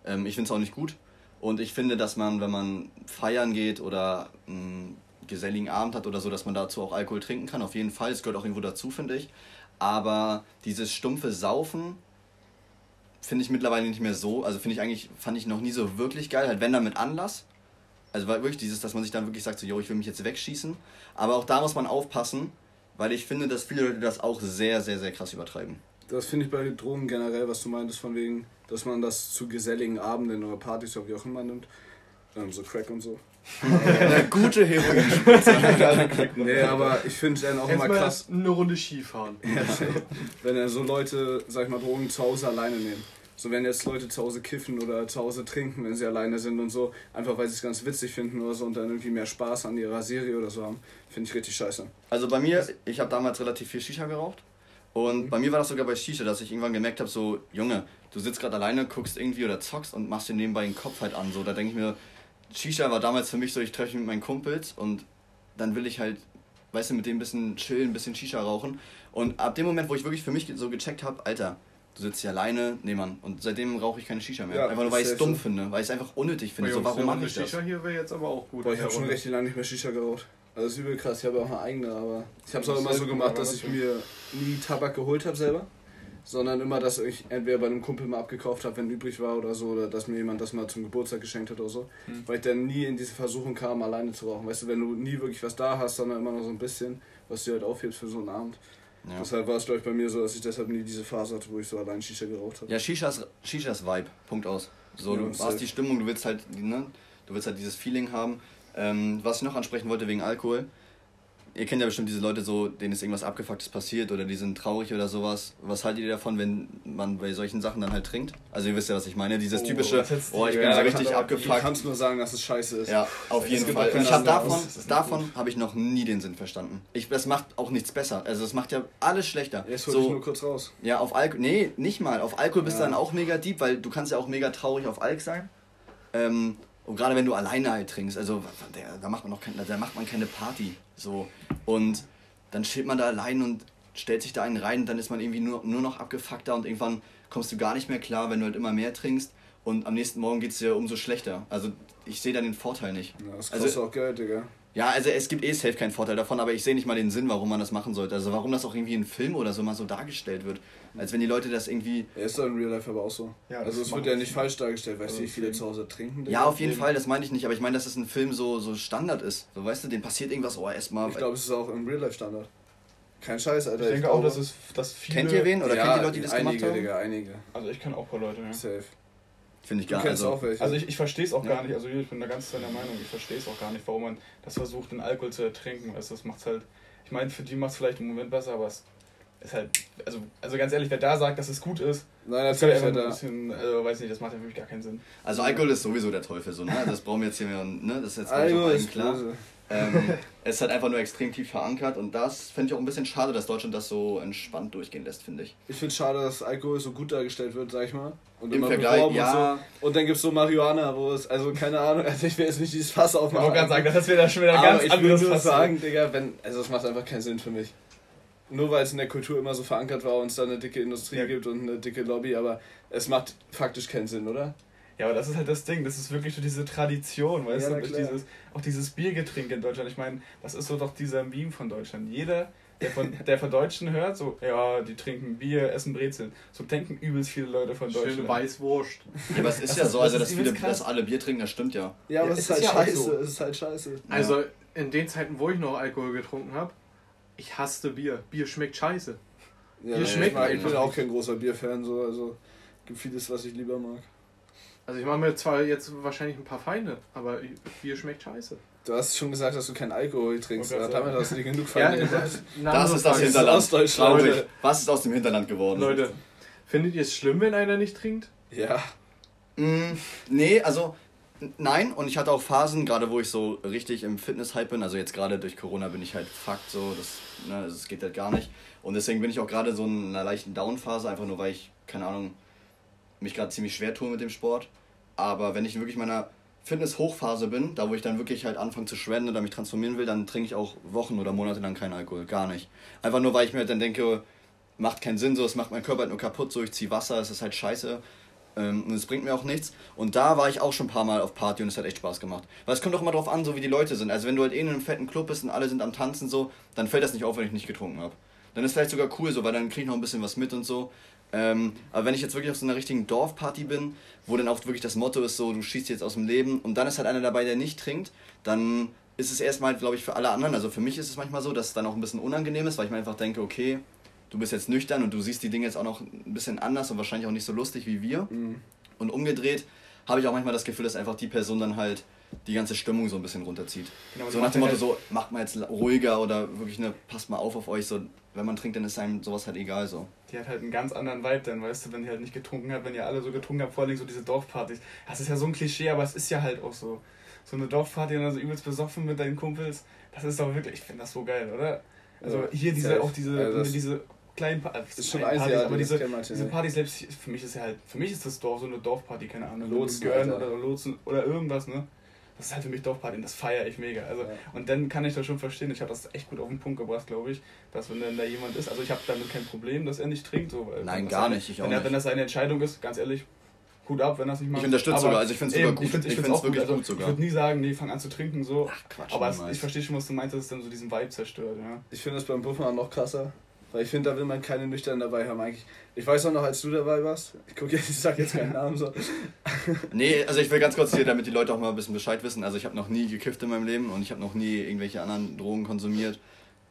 Ähm, ich finde es auch nicht gut. Und ich finde, dass man, wenn man feiern geht oder einen geselligen Abend hat oder so, dass man dazu auch Alkohol trinken kann. Auf jeden Fall. Es gehört auch irgendwo dazu, finde ich. Aber dieses stumpfe Saufen finde ich mittlerweile nicht mehr so. Also finde ich eigentlich, fand ich noch nie so wirklich geil. Halt wenn dann mit Anlass. Also war wirklich dieses, dass man sich dann wirklich sagt, so, yo, ich will mich jetzt wegschießen. Aber auch da muss man aufpassen, weil ich finde, dass viele Leute das auch sehr, sehr, sehr krass übertreiben. Das finde ich bei Drogen generell, was du meintest, von wegen, dass man das zu geselligen Abenden oder Partys oder wie auch immer nimmt. Ähm, so Crack und so. Eine gute Heroin. Nee, aber ich finde es dann auch immer mal krass, eine Runde Skifahren. wenn dann so Leute, sag ich mal, Drogen zu Hause alleine nehmen. So wenn jetzt Leute zu Hause kiffen oder zu Hause trinken, wenn sie alleine sind und so, einfach weil sie es ganz witzig finden oder so und dann irgendwie mehr Spaß an ihrer Serie oder so haben, finde ich richtig scheiße. Also bei mir, ich habe damals relativ viel Shisha geraucht. Und bei mir war das sogar bei Shisha, dass ich irgendwann gemerkt habe, so, Junge, du sitzt gerade alleine, guckst irgendwie oder zockst und machst dir nebenbei den Kopf halt an. So, da denke ich mir, Shisha war damals für mich so, ich treffe mich mit meinen Kumpels und dann will ich halt, weißt du, mit dem ein bisschen chillen, ein bisschen Shisha rauchen. Und ab dem Moment, wo ich wirklich für mich so gecheckt habe, Alter, du sitzt hier alleine, nee Mann. Und seitdem rauche ich keine Shisha mehr. Ja, Einfach nur, weil ich es dumm so. finde, weil ich es einfach unnötig finde. So, warum mache ich das? Shisha hier wäre jetzt aber auch gut. Boah, ich habe schon richtig lange nicht mehr Shisha geraucht. Also das ist übel krass. Ich habe auch eine eigene, aber ich habe es auch immer so gemacht, dass ich mir nie Tabak geholt habe selber, sondern immer, dass ich entweder bei einem Kumpel mal abgekauft habe, wenn übrig war oder so, oder dass mir jemand das mal zum Geburtstag geschenkt hat oder so, Hm. weil ich dann nie in diese Versuchung kam, alleine zu rauchen. Weißt du, wenn du nie wirklich was da hast, sondern immer noch so ein bisschen, was du halt aufhebst für so einen Abend. Ja. Deshalb war es, glaube ich, bei mir so, dass ich deshalb nie diese Phase hatte, wo ich so allein Shisha geraucht habe. Ja, Shishas, Shishas Vibe. Punkt aus. So, Ja, du hast die Stimmung, du willst halt, ne, du willst halt dieses Feeling haben. Ähm, was ich noch ansprechen wollte wegen Alkohol. Ihr kennt ja bestimmt diese Leute so, denen ist irgendwas Abgefucktes passiert oder die sind traurig oder sowas. Was haltet ihr davon, wenn man bei solchen Sachen dann halt trinkt? Also ihr wisst ja, was ich meine. Dieses Oh, typische, das oh, ich die- bin ja, so richtig aber- Du abgefuckt. kannst nur sagen, dass es scheiße ist. Ja, auf Es jeden Fall. Und ich andere davon, das davon habe ich noch nie den Sinn verstanden. Ich, das macht auch nichts besser. Also es macht ja alles schlechter. Jetzt hol ich So, nur kurz raus. ja, auf Alkohol. Nee, nicht mal. Auf Alkohol bist du Ja. dann auch mega deep, weil du kannst ja auch mega traurig auf Alk sein. Ähm, und gerade wenn du alleine halt trinkst, also da macht man noch kein, da macht man keine Party. So. Und dann steht man da allein und stellt sich da einen rein und dann ist man irgendwie nur, nur noch abgefuckter und irgendwann kommst du gar nicht mehr klar, wenn du halt immer mehr trinkst. Und am nächsten Morgen geht es dir umso schlechter. Also ich sehe da den Vorteil nicht. Ja, das Also- kostet auch Geld, Digga. Ja, also es gibt eh safe keinen Vorteil davon, aber ich sehe nicht mal den Sinn, warum man das machen sollte. Also warum das auch irgendwie in Film oder so mal so dargestellt wird. Als wenn die Leute das irgendwie. Ja, ist doch in Real Life aber auch so. Ja, also das es wird ja nicht falsch dargestellt, weißt du, Also wie viele deswegen- zu Hause trinken. Ja, auf jeden. Fall, das meine ich nicht, aber ich meine, dass es ein Film so, so Standard ist. So weißt du, dem passiert irgendwas, oh, erstmal. Ich glaube, es ist auch im Real Life Standard. Kein Scheiß, Alter. Ich denke auch, dass es dass viele. Kennt ihr wen? Oder ja, kennt ihr Leute, die das einige, gemacht haben? Digga, einige. Also ich kenne auch ein paar Leute, ja. Safe. Finde ich Du gar kennst also, auch welche. Also ich, ich verstehe es auch Ja. gar nicht, also ich bin da ganz deiner Meinung, ich verstehe es auch gar nicht, warum man das versucht, den Alkohol zu ertrinken. Also das macht's halt, ich meine, für die macht es vielleicht im Moment besser, aber es ist halt, also, also ganz ehrlich, wer da sagt, dass es gut ist, Nein, das ist halt einfach ein bisschen, also weiß nicht, das macht ja wirklich gar keinen Sinn. also Alkohol ist sowieso der Teufel, so, ne? Das brauchen wir jetzt hier mehr, ne? Das ist jetzt glaub ich, allen klar. böse. Ähm, es ist halt einfach nur extrem tief verankert und das finde ich auch ein bisschen schade, dass Deutschland das so entspannt durchgehen lässt, finde ich. Ich finde schade, dass Alkohol so gut dargestellt wird, sag ich mal. Und Im immer Vergleich, ja. Und, so. und dann gibt es so Marihuana, wo es, also keine Ahnung, also ich will jetzt nicht dieses Fass Ich aufmachen. wollte gerade sagen, das wäre da schon wieder ganz ich will anderes nur Fass. sagen, Digga, wenn, also es macht einfach keinen Sinn für mich. Nur weil es in der Kultur immer so verankert war und es da eine dicke Industrie Ja. gibt und eine dicke Lobby, aber es macht faktisch keinen Sinn, oder? Ja, aber das ist halt das Ding, das ist wirklich so diese Tradition, weißt Ja, du, dieses, auch dieses Biergetränk in Deutschland. Ich meine, das ist so doch dieser Meme von Deutschland. Jeder, der von, der von Deutschen hört, so, ja, die trinken Bier, essen Brezeln. So denken übelst viele Leute von Schöne Deutschland. Weißwurst. Ja, aber es ist Das ja ist- so, das also ist dass viele, dass alle Bier trinken, das stimmt ja. Ja, Ja, aber es es ist halt ja scheiße, so. es ist halt scheiße. Also in den Zeiten, wo ich noch Alkohol getrunken habe, ich hasste Bier. Bier schmeckt scheiße. Ja, Bier nee, schmeckt ich, mag, ich bin auch kein großer Bierfan, so, also gibt vieles, was ich lieber mag. Also ich mache mir zwar jetzt wahrscheinlich ein paar Feinde, aber Bier schmeckt scheiße. Du hast schon gesagt, dass du kein Alkohol trinkst, gerade damit hast du dir genug Ja, Feinde das, gemacht. Das ist das. Hinterland. Leute. Was ist aus dem Hinterland geworden? Leute, findet ihr es schlimm, wenn einer nicht trinkt? Ja, Mm, nee, also nein. Und ich hatte auch Phasen, gerade wo ich so richtig im Fitness-Hype bin. Also jetzt gerade durch Corona bin ich halt fucked so. Das, ne, das geht halt gar nicht. Und deswegen bin ich auch gerade so in einer leichten Down-Phase, einfach nur weil ich, keine Ahnung, mich gerade ziemlich schwer tue mit dem Sport. Aber wenn ich wirklich in meiner Fitness-Hochphase bin, da wo ich dann wirklich halt anfange zu schwenden oder mich transformieren will, dann trinke ich auch Wochen oder Monate lang keinen Alkohol. Gar nicht. Einfach nur, weil ich mir halt dann denke, macht keinen Sinn so, es macht meinen Körper halt nur kaputt, so ich ziehe Wasser, es ist halt scheiße. Ähm, und es bringt mir auch nichts. Und da war ich auch schon ein paar Mal auf Party und es hat echt Spaß gemacht. Weil es kommt auch immer drauf an, so wie die Leute sind. Also wenn du halt eh in einem fetten Club bist und alle sind am Tanzen so, dann fällt das nicht auf, wenn ich nicht getrunken habe. Dann ist vielleicht sogar cool so, weil dann kriege ich noch ein bisschen was mit und so. Ähm, aber wenn ich jetzt wirklich auf so einer richtigen Dorfparty bin, wo dann auch wirklich das Motto ist so, du schießt jetzt aus dem Leben und dann ist halt einer dabei, der nicht trinkt, dann ist es erstmal, glaube ich, für alle anderen, also für mich ist es manchmal so, dass es dann auch ein bisschen unangenehm ist, weil ich mir einfach denke, okay, du bist jetzt nüchtern und du siehst die Dinge jetzt auch noch ein bisschen anders und wahrscheinlich auch nicht so lustig wie wir. Und umgedreht habe ich auch manchmal das Gefühl, dass einfach die Person dann halt die ganze Stimmung so ein bisschen runterzieht. Genau, so nach dem Motto, halt- so macht mal jetzt ruhiger oder wirklich ne, passt mal auf auf euch. So, wenn man trinkt, dann ist einem sowas halt egal so. Die hat halt einen ganz anderen Vibe dann, weißt du, wenn die halt nicht getrunken hat, wenn ihr alle so getrunken habt, vor allem so diese Dorfpartys. Das ist ja so ein Klischee, aber es ist ja halt auch so. So eine Dorfparty und dann so übelst besoffen mit deinen Kumpels, das ist doch wirklich, ich finde das so geil, oder? Also Ja, hier diese, safe. auch diese, Also das- diese kleinen Pa- äh, ist schon kleinen Asiatisch, aber diese, diese. Partys selbst, für mich ist ja halt, für mich ist das Dorf so eine Dorfparty, keine Ahnung, Lotsen, Gören Alter. oder Lotsen oder irgendwas, ne? Das ist halt für mich Dorfparty und das feiere ich mega. Also, Ja. Und dann kann ich das schon verstehen. Ich habe das echt gut auf den Punkt gebracht, glaube ich, dass wenn dann da jemand ist, also ich habe damit kein Problem, dass er nicht trinkt. So, weil Nein, gar nicht, ich auch wenn, nicht. wenn das seine Entscheidung ist, ganz ehrlich, Hut ab, wenn das nicht macht. Ich unterstütze sogar, also ich find's sogar eben, gut. Ich finde es auch gut. wirklich Also, gut sogar. Ich würde nie sagen, nee, fang an zu trinken, so. Ach Quatsch, aber es, ich verstehe schon, was du meinst, dass es dann so diesen Vibe zerstört, ja. Ich finde das beim Buffmachen noch krasser. Weil ich finde, da will man keine Nüchtern dabei haben eigentlich. Ich weiß auch noch, als du dabei warst. Ich gucke jetzt, ich sag jetzt keinen Namen so. Nee, also ich will ganz kurz hier, damit die Leute auch mal ein bisschen Bescheid wissen. Also ich habe noch nie gekifft in meinem Leben und ich habe noch nie irgendwelche anderen Drogen konsumiert.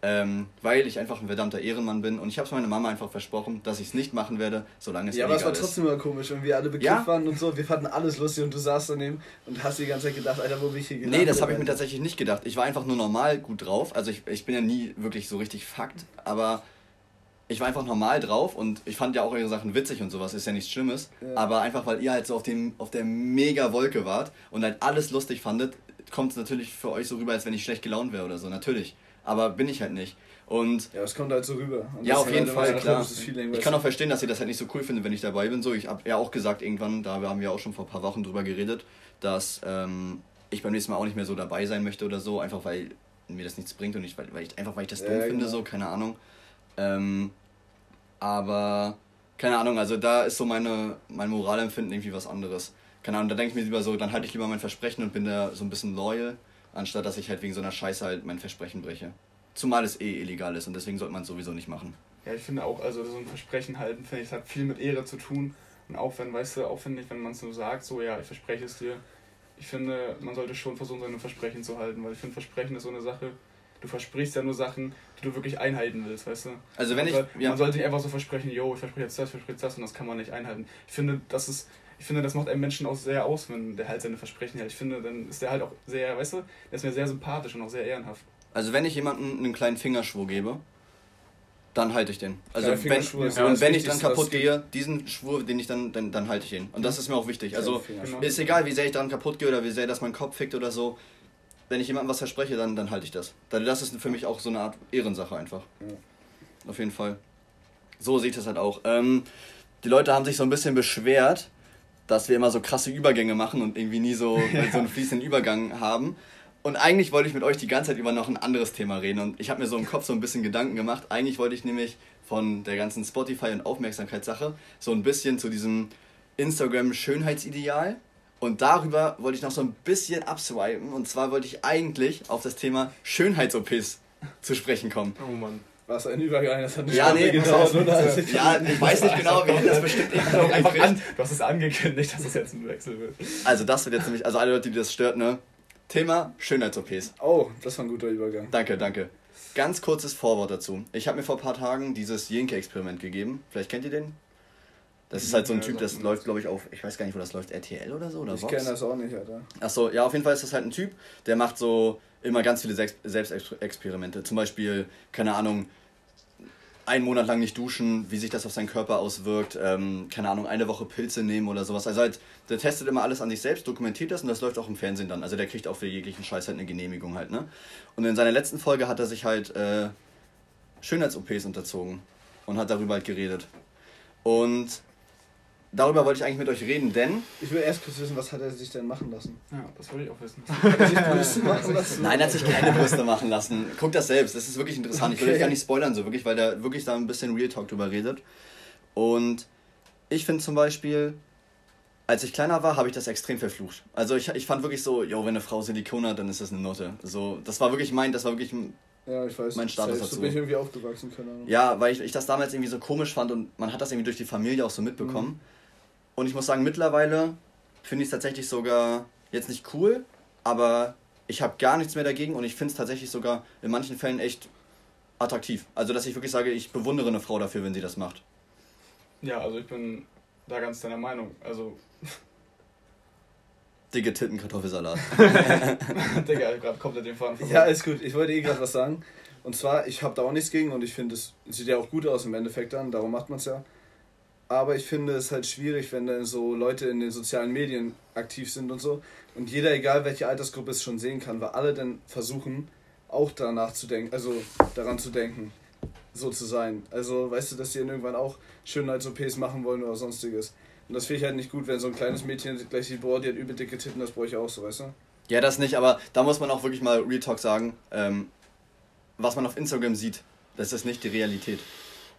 Ähm, weil ich einfach ein verdammter Ehrenmann bin und ich habe es meiner Mama einfach versprochen, dass ich es nicht machen werde, solange es Ja, aber es illegal war ist. trotzdem immer komisch, wenn wir alle bekifft Ja? waren und so. Wir fanden alles lustig und du saßt daneben und hast die ganze Zeit gedacht, Alter, wo bin ich hier Nee, das habe ich mir gelandet? tatsächlich nicht gedacht. Ich war einfach nur normal gut drauf. Also ich, ich bin ja nie wirklich so richtig Fakt, aber ich war einfach normal drauf und ich fand ja auch eure Sachen witzig und sowas, ist ja nichts Schlimmes. Ja. Aber einfach weil ihr halt so auf, dem, auf der mega Wolke wart und halt alles lustig fandet, kommt es natürlich für euch so rüber, als wenn ich schlecht gelaunt wäre oder so, natürlich. Aber bin ich halt nicht. Und Ja, es kommt halt so rüber. Und ja, auf jeden halt Fall, ein klar. Ich kann auch verstehen, dass ihr das halt nicht so cool findet, wenn ich dabei bin. So, ich habe ja auch gesagt irgendwann, da haben wir auch schon vor ein paar Wochen drüber geredet, dass ähm, ich beim nächsten Mal auch nicht mehr so dabei sein möchte oder so, einfach weil mir das nichts bringt und nicht, weil, weil ich, einfach weil ich das Ja, dumm finde, genau. so, keine Ahnung. Ähm, aber, keine Ahnung, also da ist so meine, mein Moralempfinden irgendwie was anderes. Keine Ahnung, da denke ich mir lieber so, dann halte ich lieber mein Versprechen und bin da so ein bisschen loyal, anstatt dass ich halt wegen so einer Scheiße halt mein Versprechen breche. Zumal es eh illegal ist und deswegen sollte man es sowieso nicht machen. Ja, ich finde auch, also so ein Versprechen halten, finde ich, es hat viel mit Ehre zu tun. Und auch wenn, weißt du, auch finde ich, wenn man es so sagt, so ja, ich verspreche es dir, ich finde, man sollte schon versuchen, seine Versprechen zu halten, weil ich finde, Versprechen ist so eine Sache, du versprichst ja nur Sachen, die du wirklich einhalten willst, weißt du? Also wenn man, ich, soll, ja, man sollte nicht einfach so versprechen, yo, ich verspreche jetzt das, ich verspreche jetzt das und das kann man nicht einhalten. Ich finde, das ist, ich finde, das macht einen Menschen auch sehr aus, wenn der halt seine Versprechen hält. Ich finde, dann ist der halt auch sehr, weißt du, der ist mir sehr sympathisch und auch sehr ehrenhaft. Also wenn ich jemandem einen kleinen Fingerschwur gebe, dann halte ich den. Also wenn, ist und wenn ich dann kaputt gehe, diesen Schwur, den ich dann, dann, dann halte ich ihn. Und das ist mir auch wichtig. Also. Genau. ist egal, wie sehr ich daran kaputt gehe oder wie sehr das mein Kopf fickt oder so. Wenn ich jemandem was verspreche, dann, dann halte ich das. Dann- Das ist für mich auch so eine Art Ehrensache einfach. Ja. Auf jeden Fall. So sehe ich das halt auch. Ähm, die Leute haben sich so ein bisschen beschwert, dass wir immer so krasse Übergänge machen und irgendwie nie so, so einen fließenden Übergang haben. Und eigentlich wollte ich mit euch die ganze Zeit über noch ein anderes Thema reden. Und ich habe mir so im Kopf so ein bisschen Gedanken gemacht. Eigentlich wollte ich nämlich von der ganzen Spotify- und Aufmerksamkeitssache so ein bisschen zu diesem Instagram-Schönheitsideal. Und darüber wollte ich noch so ein bisschen abswipen. Und zwar wollte ich eigentlich auf das Thema Schönheits-OPs zu sprechen kommen. Oh Mann. Was ein Übergang, das hat eine Ja, nee, gedauert, oder? Ich- Ja, ich weiß nicht genau, wir hätten das bestimmt Einfach an, du hast es angekündigt, dass es jetzt ein Wechsel wird. Also das wird jetzt nämlich, also alle Leute, die das stört, ne? Thema Schönheits-OPs. Oh, das war ein guter Übergang. Danke, danke. Ganz kurzes Vorwort dazu. Ich habe mir vor ein paar Tagen dieses Jenke-Experiment gegeben. Vielleicht kennt ihr den? Das ist halt so ein Typ, das läuft, glaube ich, auf, ich weiß gar nicht, wo das läuft, RTL oder so? Oder Ich kenne das auch nicht, Alter. Achso, ja, auf jeden Fall ist das halt ein Typ, der macht so immer ganz viele Selbstexperimente. Zum Beispiel, keine Ahnung, einen Monat lang nicht duschen, wie sich das auf seinen Körper auswirkt, ähm, keine Ahnung, eine Woche Pilze nehmen oder sowas. Also halt, der testet immer alles an sich selbst, dokumentiert das und das läuft auch im Fernsehen dann. Also der kriegt auch für jeglichen Scheiß halt eine Genehmigung halt, ne? Und in seiner letzten Folge hat er sich halt äh, Schönheits-OPs unterzogen und hat darüber halt geredet. Und darüber wollte ich eigentlich mit euch reden, denn Ich will erst kurz wissen, was hat er sich denn machen lassen? Ja, das wollte ich auch wissen. Hat er sich Brüste machen lassen? Nein, er hat sich keine Brüste machen lassen. Guck das selbst, das ist wirklich interessant. Ich will euch gar nicht spoilern, so wirklich, weil der wirklich da ein bisschen Real Talk drüber redet. Und ich finde zum Beispiel, als ich kleiner war, habe ich das extrem verflucht. Also ich, ich fand wirklich so, jo, wenn eine Frau Silikon hat, dann ist das eine Note. So, das war wirklich mein, das war wirklich, Ja, ich weiß. Mein Status Safe, So dazu. bin ich irgendwie aufgewachsen, keine Ahnung. ja, weil ich, ich das damals irgendwie so komisch fand und man hat das irgendwie durch die Familie auch so mitbekommen. Und ich muss sagen, mittlerweile finde ich es tatsächlich sogar jetzt nicht cool, aber ich habe gar nichts mehr dagegen und ich finde es tatsächlich sogar in manchen Fällen echt attraktiv. Also, dass ich wirklich sage, ich bewundere eine Frau dafür, wenn sie das macht. Ja, also ich bin da ganz deiner Meinung. Also, Dicke Titten, Kartoffelsalat. Digga, ich hab gerade komplett den Faden Ja, ist gut. Ich wollte eh gerade was sagen. Und zwar, ich habe da auch nichts gegen und ich finde, es sieht ja auch gut aus im Endeffekt dann, darum macht man es ja. Aber ich finde es halt schwierig, wenn dann so Leute in den sozialen Medien aktiv sind und so und jeder, egal welche Altersgruppe es schon sehen kann, weil alle dann versuchen, auch danach zu denken, also daran zu denken, so zu sein. Also, weißt du, dass die dann irgendwann auch Schönheits-OPs machen wollen oder sonstiges. Und das finde ich halt nicht gut, wenn so ein kleines Mädchen gleich sieht, boah, die hat übel dicke Titten, das brauche ich auch so, weißt du? ja, das nicht, aber da muss man auch wirklich mal Real Talk sagen. Ähm, was man auf Instagram sieht, das ist nicht die Realität.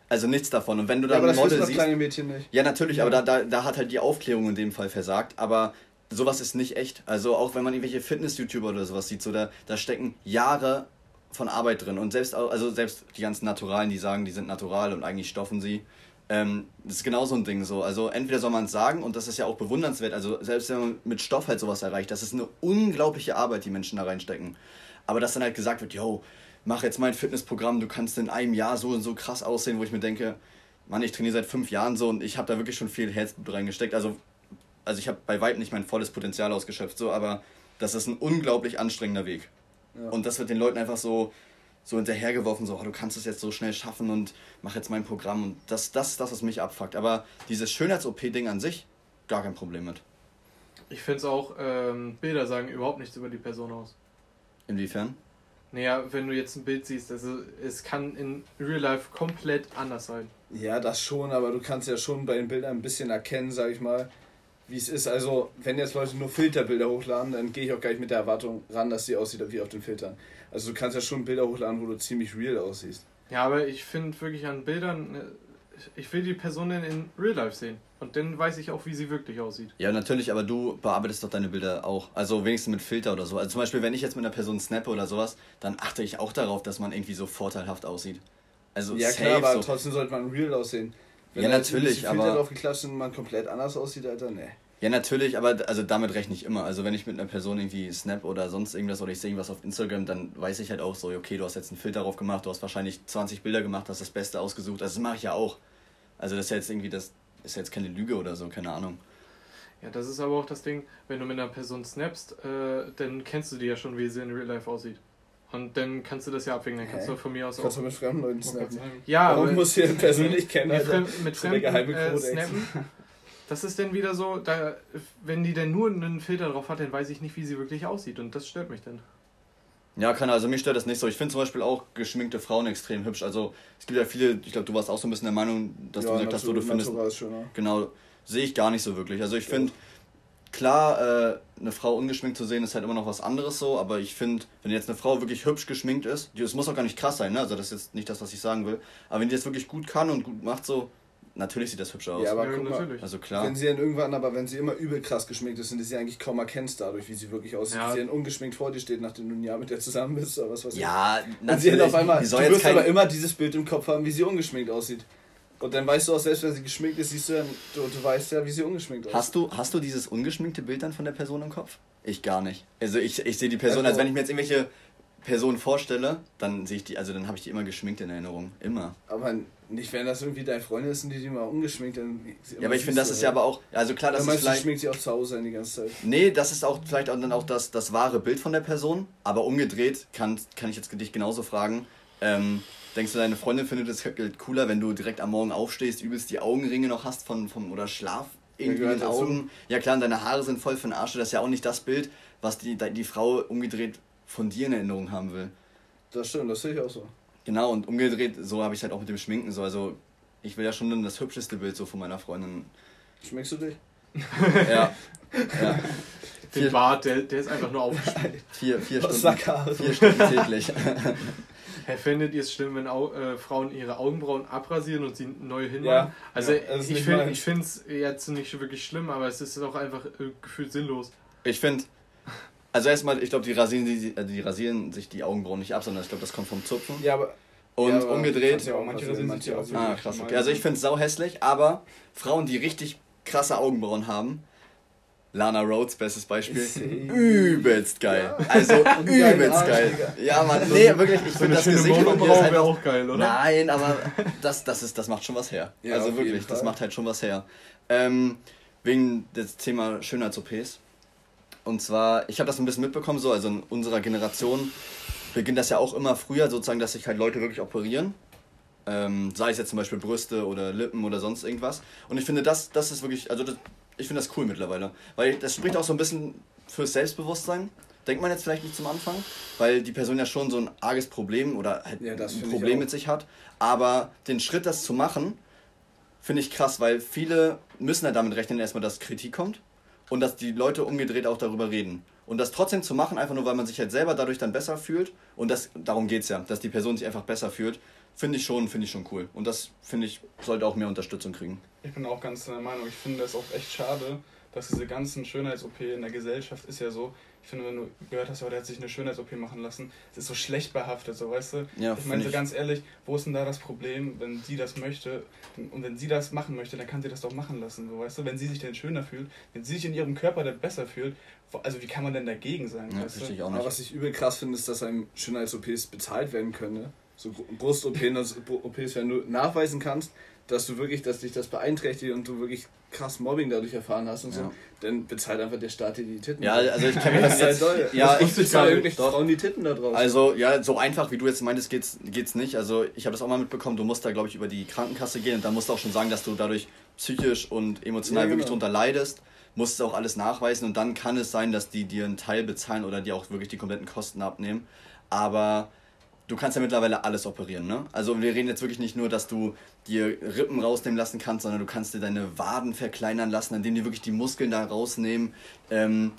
Also nichts davon. Und wenn du Ja, dann aber ein das Model siehst. kleine Mädchen nicht. Ja, natürlich, aber da, da, da hat halt die Aufklärung in dem Fall versagt. Aber sowas ist nicht echt. Also auch wenn man irgendwelche Fitness-YouTuber oder sowas sieht, so da, da stecken Jahre von Arbeit drin. Und selbst, also selbst die ganzen Naturalen, die sagen, die sind natural und eigentlich stoffen sie. Ähm, das ist genau so ein Ding so. Also entweder soll man es sagen und das ist ja auch bewundernswert. Also selbst wenn man mit Stoff halt sowas erreicht, das ist eine unglaubliche Arbeit, die Menschen da reinstecken. Aber dass dann halt gesagt wird, yo, mach jetzt mein Fitnessprogramm, du kannst in einem Jahr so und so krass aussehen, wo ich mir denke, Mann, ich trainiere seit fünf Jahren so und ich habe da wirklich schon viel Herzblut reingesteckt. Also, also ich habe bei weitem nicht mein volles Potenzial ausgeschöpft, so, aber das ist ein unglaublich anstrengender Weg. Ja. Und das wird den Leuten einfach so, so hinterhergeworfen, so, oh, du kannst es jetzt so schnell schaffen und mach jetzt mein Programm. Und das, das, das, was mich abfuckt. Aber dieses Schönheits-OP-Ding an sich, gar kein Problem mit. Ich finde es auch, ähm, Bilder sagen überhaupt nichts über die Person aus. Inwiefern? Naja, wenn du jetzt ein Bild siehst, also es kann in Real Life komplett anders sein. Ja, das schon, aber du kannst ja schon bei den Bildern ein bisschen erkennen, sag ich mal, wie es ist. Also, wenn jetzt Leute nur Filterbilder hochladen, dann gehe ich auch gar nicht mit der Erwartung ran, dass sie aussieht wie auf den Filtern. Also, du kannst ja schon Bilder hochladen, wo du ziemlich real aussiehst. Ja, aber ich finde wirklich an Bildern, äh, ich will die Person in Real Life sehen. Und dann weiß ich auch, wie sie wirklich aussieht. Ja, natürlich, aber du bearbeitest doch deine Bilder auch. Also wenigstens mit Filter oder so. Also zum Beispiel, wenn ich jetzt mit einer Person snappe oder sowas, dann achte ich auch darauf, dass man irgendwie so vorteilhaft aussieht. Also ja, safe klar, aber so. trotzdem sollte man real aussehen. Ja, da jetzt ein natürlich, bisschen Filter aber- drauf geklatscht und man komplett anders aussieht, Alter, nee. Ja, natürlich, aber also damit rechne ich immer. Also wenn ich mit einer Person irgendwie snap oder sonst irgendwas oder ich sehe irgendwas auf Instagram, dann weiß ich halt auch so, okay, du hast jetzt einen Filter drauf gemacht, du hast wahrscheinlich 20 Bilder gemacht, hast das Beste ausgesucht. Also das mache ich ja auch. Also das ist ja jetzt irgendwie, das ist ja jetzt keine Lüge oder so, keine Ahnung. Ja, das ist aber auch das Ding, wenn du mit einer Person snappst, äh, dann kennst du die ja schon, wie sie in Real Life aussieht. Und dann kannst du das ja abwägen, dann kannst du von mir aus Du kannst auch. doch mit fremden Leuten snappen. Ja, Warum aber muss hier persönlich kennen, mit, Alter? Fremden, mit Fremden äh, snappen, das ist dann wieder so, da, wenn die dann nur einen Filter drauf hat, dann weiß ich nicht, wie sie wirklich aussieht. Und das stört mich dann. Ja, kann also mich stört das nicht so. Ich finde zum Beispiel auch geschminkte Frauen extrem hübsch. Also es gibt ja viele, ich glaube, du warst auch so ein bisschen der Meinung, dass Ja, du gesagt hast, so, du Natur- findest. Schöner. Genau, sehe ich gar nicht so wirklich. Also ich finde, klar, äh, eine Frau ungeschminkt zu sehen, ist halt immer noch was anderes so, aber ich finde, wenn jetzt eine Frau wirklich hübsch geschminkt ist, die- es muss auch gar nicht krass sein, ne? Also das ist jetzt nicht das, was ich sagen will. Aber wenn die das wirklich gut kann und gut macht, so, natürlich sieht das hübsch aus. Ja, aber Ja, guck mal, natürlich. also klar. Wenn sie dann irgendwann, aber wenn sie immer übel krass geschminkt ist und du sie eigentlich kaum erkennst dadurch, wie sie wirklich aussieht, Ja. wie sie dann ungeschminkt vor dir steht, nachdem du ein Jahr mit der zusammen bist oder was weiß ich. Ja, Und sie dann auf einmal, du soll jetzt wirst aber kein, immer dieses Bild im Kopf haben, wie sie ungeschminkt aussieht. Und dann weißt du auch, selbst wenn sie geschminkt ist, siehst du dann, du, du weißt ja, wie sie ungeschminkt aussieht. Hast du, hast du dieses ungeschminkte Bild dann von der Person im Kopf? Ich gar nicht. Also ich, ich sehe die Person, Also- als wenn ich mir jetzt irgendwelche Personen vorstelle, dann sehe ich die, also dann habe ich die immer geschminkt in Erinnerung. Immer. Aber nicht, wenn das irgendwie deine Freundin ist und die die mal ungeschminkt, dann. Ja, aber ich finde, das ist ja aber auch, also klar, das ist du, vielleicht. schminkt sie auch zu Hause die ganze Zeit. Nee, das ist auch vielleicht auch dann auch das, das wahre Bild von der Person, aber umgedreht kann, kann ich jetzt dich genauso fragen. Ähm, denkst du, deine Freundin findet es cooler, wenn du direkt am Morgen aufstehst, übelst die Augenringe noch hast von, vom, oder Schlaf irgendwie in den gehört dazu. Augen? Ja klar, und deine Haare sind voll den Arsch, das ist ja auch nicht das Bild, was die, die Frau umgedreht von dir in Erinnerung haben will. Das stimmt, das sehe ich auch so. Genau, und umgedreht, so habe ich halt auch mit dem Schminken so, also ich will ja schon das hübscheste Bild so von meiner Freundin. Schminkst du dich? Ja. ja. Den Vier, Bart, der, der ist einfach nur aufgeschmiert. vier, vier Stunden. Sackhaare. Vier Stunden täglich. Hey, findet ihr es schlimm, wenn Au äh, Frauen ihre Augenbrauen abrasieren und sie neu hinmachen? Ja. Also Ja, ich finde es jetzt nicht wirklich schlimm, aber es ist auch einfach äh, gefühlt sinnlos. Ich finde, also erstmal, ich glaube, die rasieren, die, also die rasieren sich die Augenbrauen nicht ab, sondern ich glaube, das kommt vom Zupfen. Ja, aber. Und ja, aber umgedreht. ja auch Manche rasieren, sich auch Ah, krass, okay. Also ich finde es sau hässlich, aber Frauen, die richtig krasse Augenbrauen haben, Lana Rhodes, bestes Beispiel, übelst geil. Ja. Also übelst geil. Ja, Mann, nee, wirklich, ich So finde das Gesicht von ihr ist halt wäre auch geil, oder? Nein, aber das, das, ist, das macht schon was her. Ja, also wirklich, das macht halt schon was her. Ähm, wegen des Thema Schönheits-OPs. Und zwar, ich habe das ein bisschen mitbekommen, so, also in unserer Generation beginnt das ja auch immer früher, sozusagen, dass sich halt Leute wirklich operieren. Ähm, sei es jetzt zum Beispiel Brüste oder Lippen oder sonst irgendwas. Und ich finde, das, das ist wirklich, also das, ich finde das cool mittlerweile. Weil das spricht auch so ein bisschen fürs Selbstbewusstsein. Denkt man jetzt vielleicht nicht zum Anfang, weil die Person ja schon so ein arges Problem oder halt Ja, das ein Problem mit sich hat. Aber den Schritt, das zu machen, finde ich krass, weil viele müssen ja damit rechnen, erstmal, dass Kritik kommt und dass die Leute umgedreht auch darüber reden. Und das trotzdem zu machen, einfach nur weil man sich halt selber dadurch dann besser fühlt und das, darum geht es ja, dass die Person sich einfach besser fühlt, finde ich schon, finde ich schon cool. Und das, finde ich, sollte auch mehr Unterstützung kriegen. Ich bin auch ganz der Meinung, ich finde es auch echt schade, dass diese ganzen Schönheits-OP in der Gesellschaft ist ja so. Ich finde, wenn du gehört hast, oh, der hat sich eine Schönheits-OP machen lassen, es ist so schlecht behaftet, so weißt du. Ja, ich meine, so ich. ganz ehrlich, wo ist denn da das Problem, wenn sie das möchte? Und wenn sie das machen möchte, dann kann sie das doch machen lassen, so weißt du. Wenn sie sich denn schöner fühlt, wenn sie sich in ihrem Körper dann besser fühlt, also wie kann man denn dagegen sein, Ja, weißt du? auch Aber nicht. was ich übel krass finde, ist, dass einem Schönheits-OPs bezahlt werden können. Ne? So Brust-OPs, wenn du nachweisen kannst, dass du wirklich, dass dich das beeinträchtigt und du wirklich krass Mobbing dadurch erfahren hast und so, Ja. dann bezahlt einfach der Staat dir die Titten. Ja, also ich kann mir das jetzt. toll. Ja, ich, nicht. Doch. Frauen die Titten da draußen. also, ja, so einfach wie du jetzt meintest, geht's, geht's nicht. Also, ich habe das auch mal mitbekommen, du musst da, glaube ich, über die Krankenkasse gehen und da musst du auch schon sagen, dass du dadurch psychisch und emotional Ja, wirklich genau. drunter leidest. Musst du auch alles nachweisen und dann kann es sein, dass die dir einen Teil bezahlen oder dir auch wirklich die kompletten Kosten abnehmen. Aber du kannst ja mittlerweile alles operieren, ne? Also wir reden jetzt wirklich nicht nur, dass du dir Rippen rausnehmen lassen kannst, sondern du kannst dir deine Waden verkleinern lassen, indem die wirklich die Muskeln da rausnehmen. Ähm,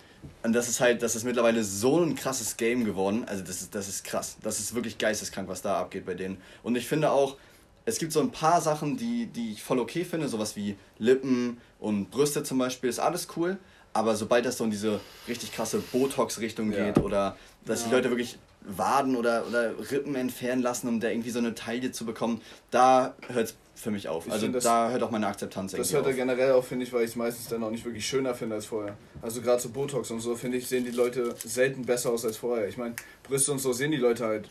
und das ist halt, das ist mittlerweile so ein krasses Game geworden. Also das ist, das ist krass. Das ist wirklich geisteskrank, was da abgeht bei denen. Und ich finde auch, es gibt so ein paar Sachen, die, die ich voll okay finde, sowas wie Lippen und Brüste zum Beispiel, ist alles cool. Aber sobald das so in diese richtig krasse Botox-Richtung Ja. geht oder dass die Ja. Leute wirklich Waden oder, oder Rippen entfernen lassen, um da irgendwie so eine Taille zu bekommen, da hört es für mich auf. Ich also find das- da hört auch meine Akzeptanz Das hört er generell auf, finde ich, weil ich es meistens dann auch nicht wirklich schöner finde als vorher. Also gerade so Botox und so, finde ich, sehen die Leute selten besser aus als vorher. Ich meine, Brüste und so sehen die Leute halt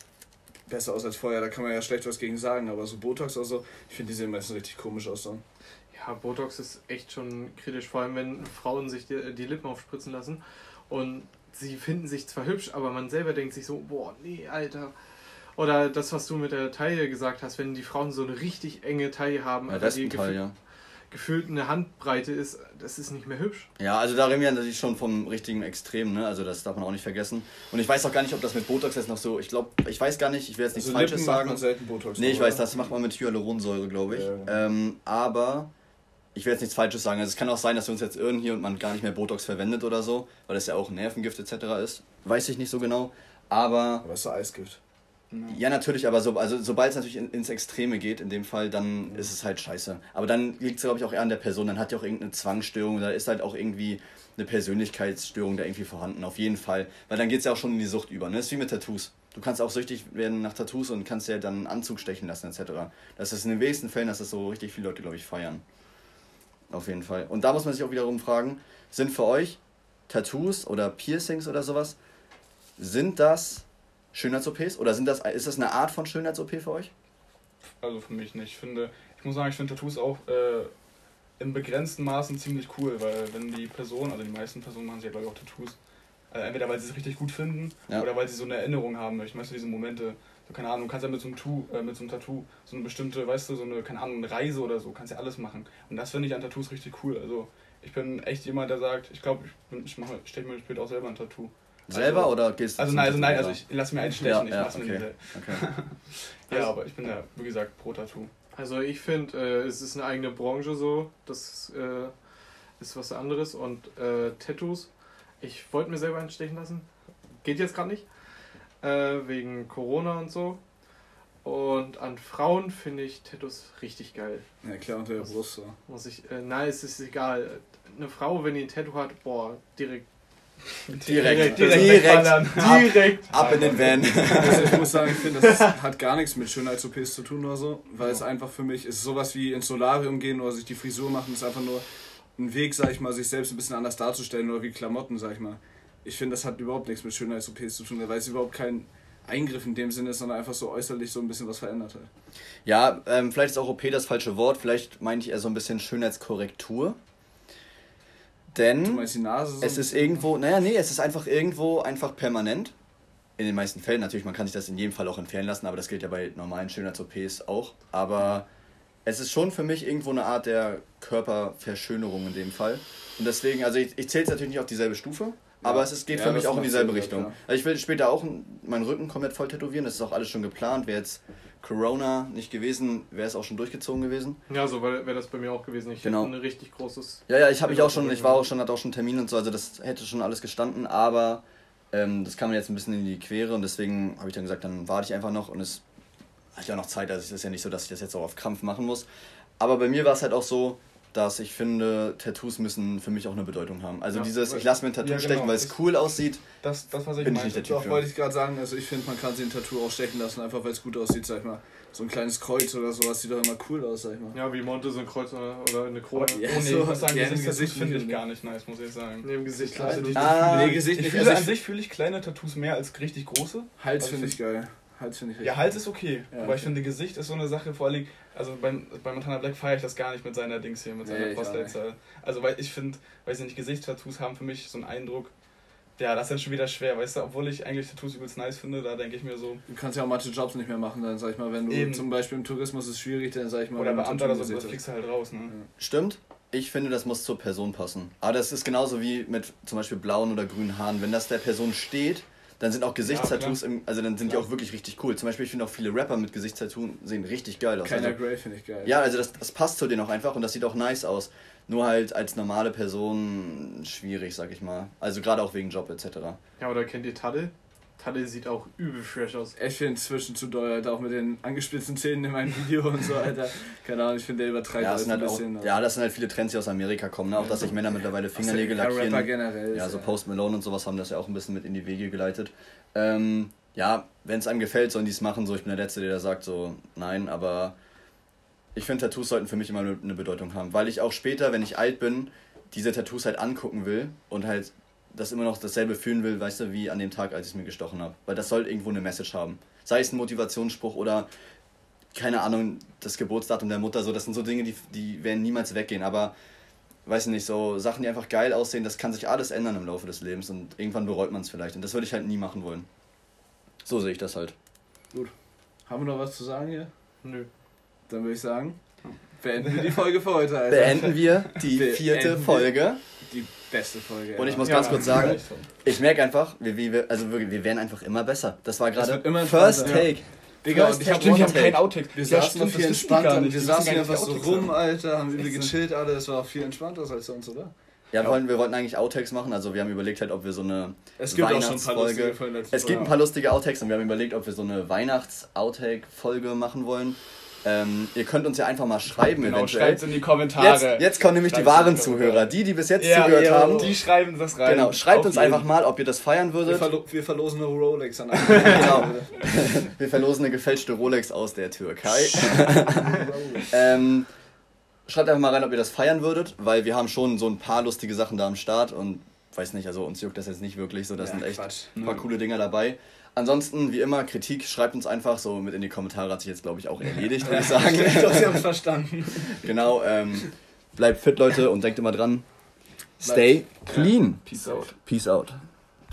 besser aus als vorher. Da kann man ja schlecht was gegen sagen. Aber so Botox oder so, ich finde, die sehen meistens richtig komisch aus. So. Ja, Botox ist echt schon kritisch, vor allem wenn Frauen sich die, die Lippen aufspritzen lassen und sie finden sich zwar hübsch, aber man selber denkt sich so, boah, nee, Alter. Oder das, was du mit der Taille gesagt hast, wenn die Frauen so eine richtig enge Taille haben. Ja, also die Respenteil, Gefühl- ja. gefühlt eine Handbreite ist, das ist nicht mehr hübsch. Ja, also da reden wir natürlich schon vom richtigen Extrem, ne? Also das darf man auch nicht vergessen. Und ich weiß auch gar nicht, ob das mit Botox jetzt noch so, ich glaube, ich weiß gar nicht, ich will jetzt nichts Also Falsches Lippen macht sagen. man selten Botox. Nee, ich oder? weiß, das macht man mit Hyaluronsäure, glaube ich. Ja, ähm, aber ich will jetzt nichts Falsches sagen. Also es kann auch sein, dass wir uns jetzt irren hier und man gar nicht mehr Botox verwendet oder so, weil das ja auch ein Nervengift etc. ist. Weiß ich nicht so genau. Aber Aber es ist so Eisgift. ja, natürlich, aber so, also, sobald es natürlich in, ins Extreme geht, in dem Fall, dann ist es halt scheiße. Aber dann liegt es, glaube ich, auch eher an der Person. Dann hat die auch irgendeine Zwangsstörung, da ist halt auch irgendwie eine Persönlichkeitsstörung da irgendwie vorhanden, auf jeden Fall. Weil dann geht es ja auch schon in die Sucht über. Ne? Das ist wie mit Tattoos. Du kannst auch süchtig werden nach Tattoos und kannst ja dann einen Anzug stechen lassen, etc. Das ist in den wenigsten Fällen, dass das so richtig viele Leute, glaube ich, feiern. Auf jeden Fall. Und da muss man sich auch wiederum fragen, sind für euch Tattoos oder Piercings oder sowas, sind das Schönheits-OPs oder sind das, ist das eine Art von Schönheits-OP für euch? Also für mich nicht. Ich finde, ich muss sagen, ich finde Tattoos auch äh, in begrenzten Maßen ziemlich cool, weil wenn die Person, also die meisten Personen machen sich ja glaube ich auch Tattoos, also entweder weil sie es richtig gut finden Ja. oder weil sie so eine Erinnerung haben möchten, weißt du, diese Momente, so, keine Ahnung, du kannst ja mit so einem Tattoo, äh, mit so einem Tattoo, so eine bestimmte, weißt du, so eine, keine Ahnung, eine Reise oder so, kannst ja alles machen. Und das finde ich an Tattoos richtig cool. Also ich bin echt jemand, der sagt, ich glaube, ich, bin- ich mache, stecke mir später auch selber ein Tattoo. Selber Also- oder gehst du Also nein, also nein, also ich lasse mir einstechen, Ja, ich ja, mach's mir okay. nicht. Okay. Ja, aber ich bin ja, wie gesagt, pro Tattoo. Also ich finde, äh, es ist eine eigene Branche so, das äh, ist was anderes und äh, Tattoos, ich wollte mir selber einstechen lassen, geht jetzt gerade nicht, äh, wegen Corona und so. Und an Frauen finde ich Tattoos richtig geil. Ja, klar, unter der Brust so. Muss ich, äh, nein, es ist egal. Eine Frau, wenn die ein Tattoo hat, boah, direkt. Direkt, direkt, direkt, wegballern. Direkt! ab in den Van. Also ich muss sagen, ich finde, das hat gar nichts mit Schönheits-OPs zu tun oder so, weil es einfach für mich ist sowas wie ins Solarium gehen oder sich die Frisur machen, ist einfach nur ein Weg, sag ich mal, sich selbst ein bisschen anders darzustellen oder wie Klamotten, sag ich mal. Ich finde, das hat überhaupt nichts mit Schönheits-OPs zu tun, weil es überhaupt kein Eingriff in dem Sinne ist, sondern einfach so äußerlich so ein bisschen was verändert hat. Ja, ähm, vielleicht ist auch OP das falsche Wort. Vielleicht meine ich eher so ein bisschen Schönheitskorrektur. Du Denn meinst die Nase so? es ist irgendwo, naja, nee, es ist einfach irgendwo einfach permanent. In den meisten Fällen, natürlich, man kann sich das in jedem Fall auch entfernen lassen, aber das gilt ja bei normalen Schönheits-OPs auch. Aber es ist schon für mich irgendwo eine Art der Körperverschönerung in dem Fall. Und deswegen, also ich, ich zähle es natürlich nicht auf dieselbe Stufe, aber es ist, geht für mich auch in dieselbe Sinn, Richtung. Also ich will später auch meinen Rücken komplett voll tätowieren, das ist auch alles schon geplant. Wäre jetzt Corona nicht gewesen, wäre es auch schon durchgezogen gewesen. Ja, so wäre wär das bei mir auch gewesen. Ich Genau. hätte ein richtig großes. Ja, ja, ich habe mich auch schon, ich war auch schon, hatte auch schon Termin und so, also das hätte schon alles gestanden, aber ähm, das kam mir jetzt ein bisschen in die Quere und deswegen habe ich dann gesagt, dann warte ich einfach noch und es hat ja noch Zeit, also es ist ja nicht so, dass ich das jetzt auch auf Krampf machen muss. Aber bei mir war es halt auch so, dass ich finde, Tattoos müssen für mich auch eine Bedeutung haben. Also Ja, dieses, ich lasse mir ein Tattoo Ja, genau, stechen, weil es cool aussieht. Das, das was ich Bin ich meinte. nicht der Doch, wollte ich gerade sagen, also ich finde, man kann sich ein Tattoo auch stechen lassen, einfach weil es gut aussieht, sag ich mal. So ein kleines Kreuz oder sowas sieht doch immer cool aus, sag ich mal. Ja, wie Monte so ein Kreuz oder, oder eine Krone. Oh Ja, nee, so- ich muss sagen, ja, im Gesicht, Gesicht finde ich gar nicht nice, muss ich sagen. Neben Gesicht. Klar, Also, Ah, nee, Gesicht Ich nicht. fühle Also an ich, sich fühle ich kleine Tattoos mehr als richtig große. Hals also finde ich- ich geil. Hals finde ich Ja, richtig Hals ist okay. Ja, aber ich okay. finde, Gesicht ist so eine Sache, vor allem, also beim, bei Montana Black feiere ich das gar nicht mit seiner Dings hier, mit Nee, seiner ich Postleitzahl. Also, weil ich finde, weiß ich nicht, Gesichtstattoos haben für mich so einen Eindruck, ja, das ist dann schon wieder schwer, weißt du, obwohl ich eigentlich Tattoos übelst nice finde, da denke ich mir so, Du kannst ja auch manche Jobs nicht mehr machen, dann sag ich mal, wenn du Eben. zum Beispiel im Tourismus ist schwierig, dann sag ich mal, oder wenn du Beamter oder so, das fliegst du halt raus, ne? Stimmt. Ich finde, das muss zur Person passen. Aber das ist genauso wie mit zum Beispiel blauen oder grünen Haaren. Wenn das der Person steht, dann sind auch Gesichtstattoos, im, also dann sind die Klar. auch wirklich richtig cool. Zum Beispiel, ich finde auch viele Rapper mit Gesichtstattoos sehen richtig geil aus. Keiner Also, Grey finde ich geil. ja, also das, das passt zu denen auch einfach und das sieht auch nice aus. Nur halt als normale Person schwierig, sag ich mal. Also gerade auch wegen Job etc. Ja, oder kennt ihr Tadde? Tadde sieht auch übel fresh aus. Ich finde inzwischen zu doll, Alter, auch mit den angespitzten Zähnen in meinem Video und so, Alter. Keine Ahnung, ich finde, der übertreibt Ja, das sind ein halt auch, bisschen. ja, das sind halt viele Trends, die aus Amerika kommen. Ne? Auch, dass sich Männer mittlerweile Fingernägel ja, Rapper lackieren. generell. Ja, so Post Malone und sowas haben das ja auch ein bisschen mit in die Wege geleitet. Ähm, ja, wenn es einem gefällt, sollen die es machen. So, ich bin der Letzte, der da sagt so, nein, aber ich finde, Tattoos sollten für mich immer eine Bedeutung haben. Weil ich auch später, wenn ich alt bin, diese Tattoos halt angucken will und halt das immer noch dasselbe fühlen will, weißt du, wie an dem Tag, als ich es mir gestochen habe. Weil das soll irgendwo eine Message haben. Sei es ein Motivationsspruch oder, keine Ahnung, das Geburtsdatum der Mutter, so, das sind so Dinge, die, die werden niemals weggehen. Aber weiß ich nicht, so Sachen, die einfach geil aussehen, das kann sich alles ändern im Laufe des Lebens und irgendwann bereut man es vielleicht. Und das würde ich halt nie machen wollen. So sehe ich das halt. Haben wir noch was zu sagen hier? Nö. Dann würde ich sagen, beenden wir die Folge für heute, Alter. beenden wir die Beenden vierte wir- Folge. Beste Folge. Und ich muss Ja, ganz kurz sagen, ich merke einfach, wir, wir, also wirklich, wir werden einfach immer besser. Das war gerade First. Take. Digga, First und ich hab Stimmt, One haben keinen Take. Outtake. Wir Ja, saßen gar entspannter. nicht. Wir saßen einfach so Outtakes rum, haben. Alter, haben so. gechillt, alle. Das war auch viel entspannter als sonst, oder? Ja, wir wollten, wir wollten eigentlich Outtakes machen, also wir haben überlegt halt, ob wir so eine Es gibt auch schon ein paar lustige Folgen. Es gibt ein paar lustige Outtakes und wir haben überlegt, ob wir so eine Weihnachts-Outtake-Folge machen wollen. Ähm, ihr könnt uns ja einfach mal schreiben, Genau, eventuell. schreibt in die Kommentare. Jetzt, jetzt kommen nämlich die Schreibt's in wahren die Zuhörer, die, die bis jetzt ja, zugehört ja, haben. Die schreiben das rein. Genau, schreibt Auf uns jeden. einfach mal, ob ihr das feiern Wir, würdet. verlo wir verlosen eine Rolex an einen. Genau. Wir verlosen eine gefälschte Rolex aus der Türkei. ähm, schreibt einfach mal rein, ob ihr das feiern würdet, weil wir haben schon so ein paar lustige Sachen da am Start und weiß nicht, also uns juckt das jetzt nicht wirklich so, da Ja, sind echt Quatsch. ein paar coole Dinger dabei. Ansonsten, wie immer, Kritik, schreibt uns einfach so mit in die Kommentare, hat sich jetzt, glaube ich, auch erledigt, würde ich sagen. Ich glaube, sie haben es verstanden. genau, ähm, bleibt fit, Leute, und denkt immer dran, stay clean. Peace out. Peace out.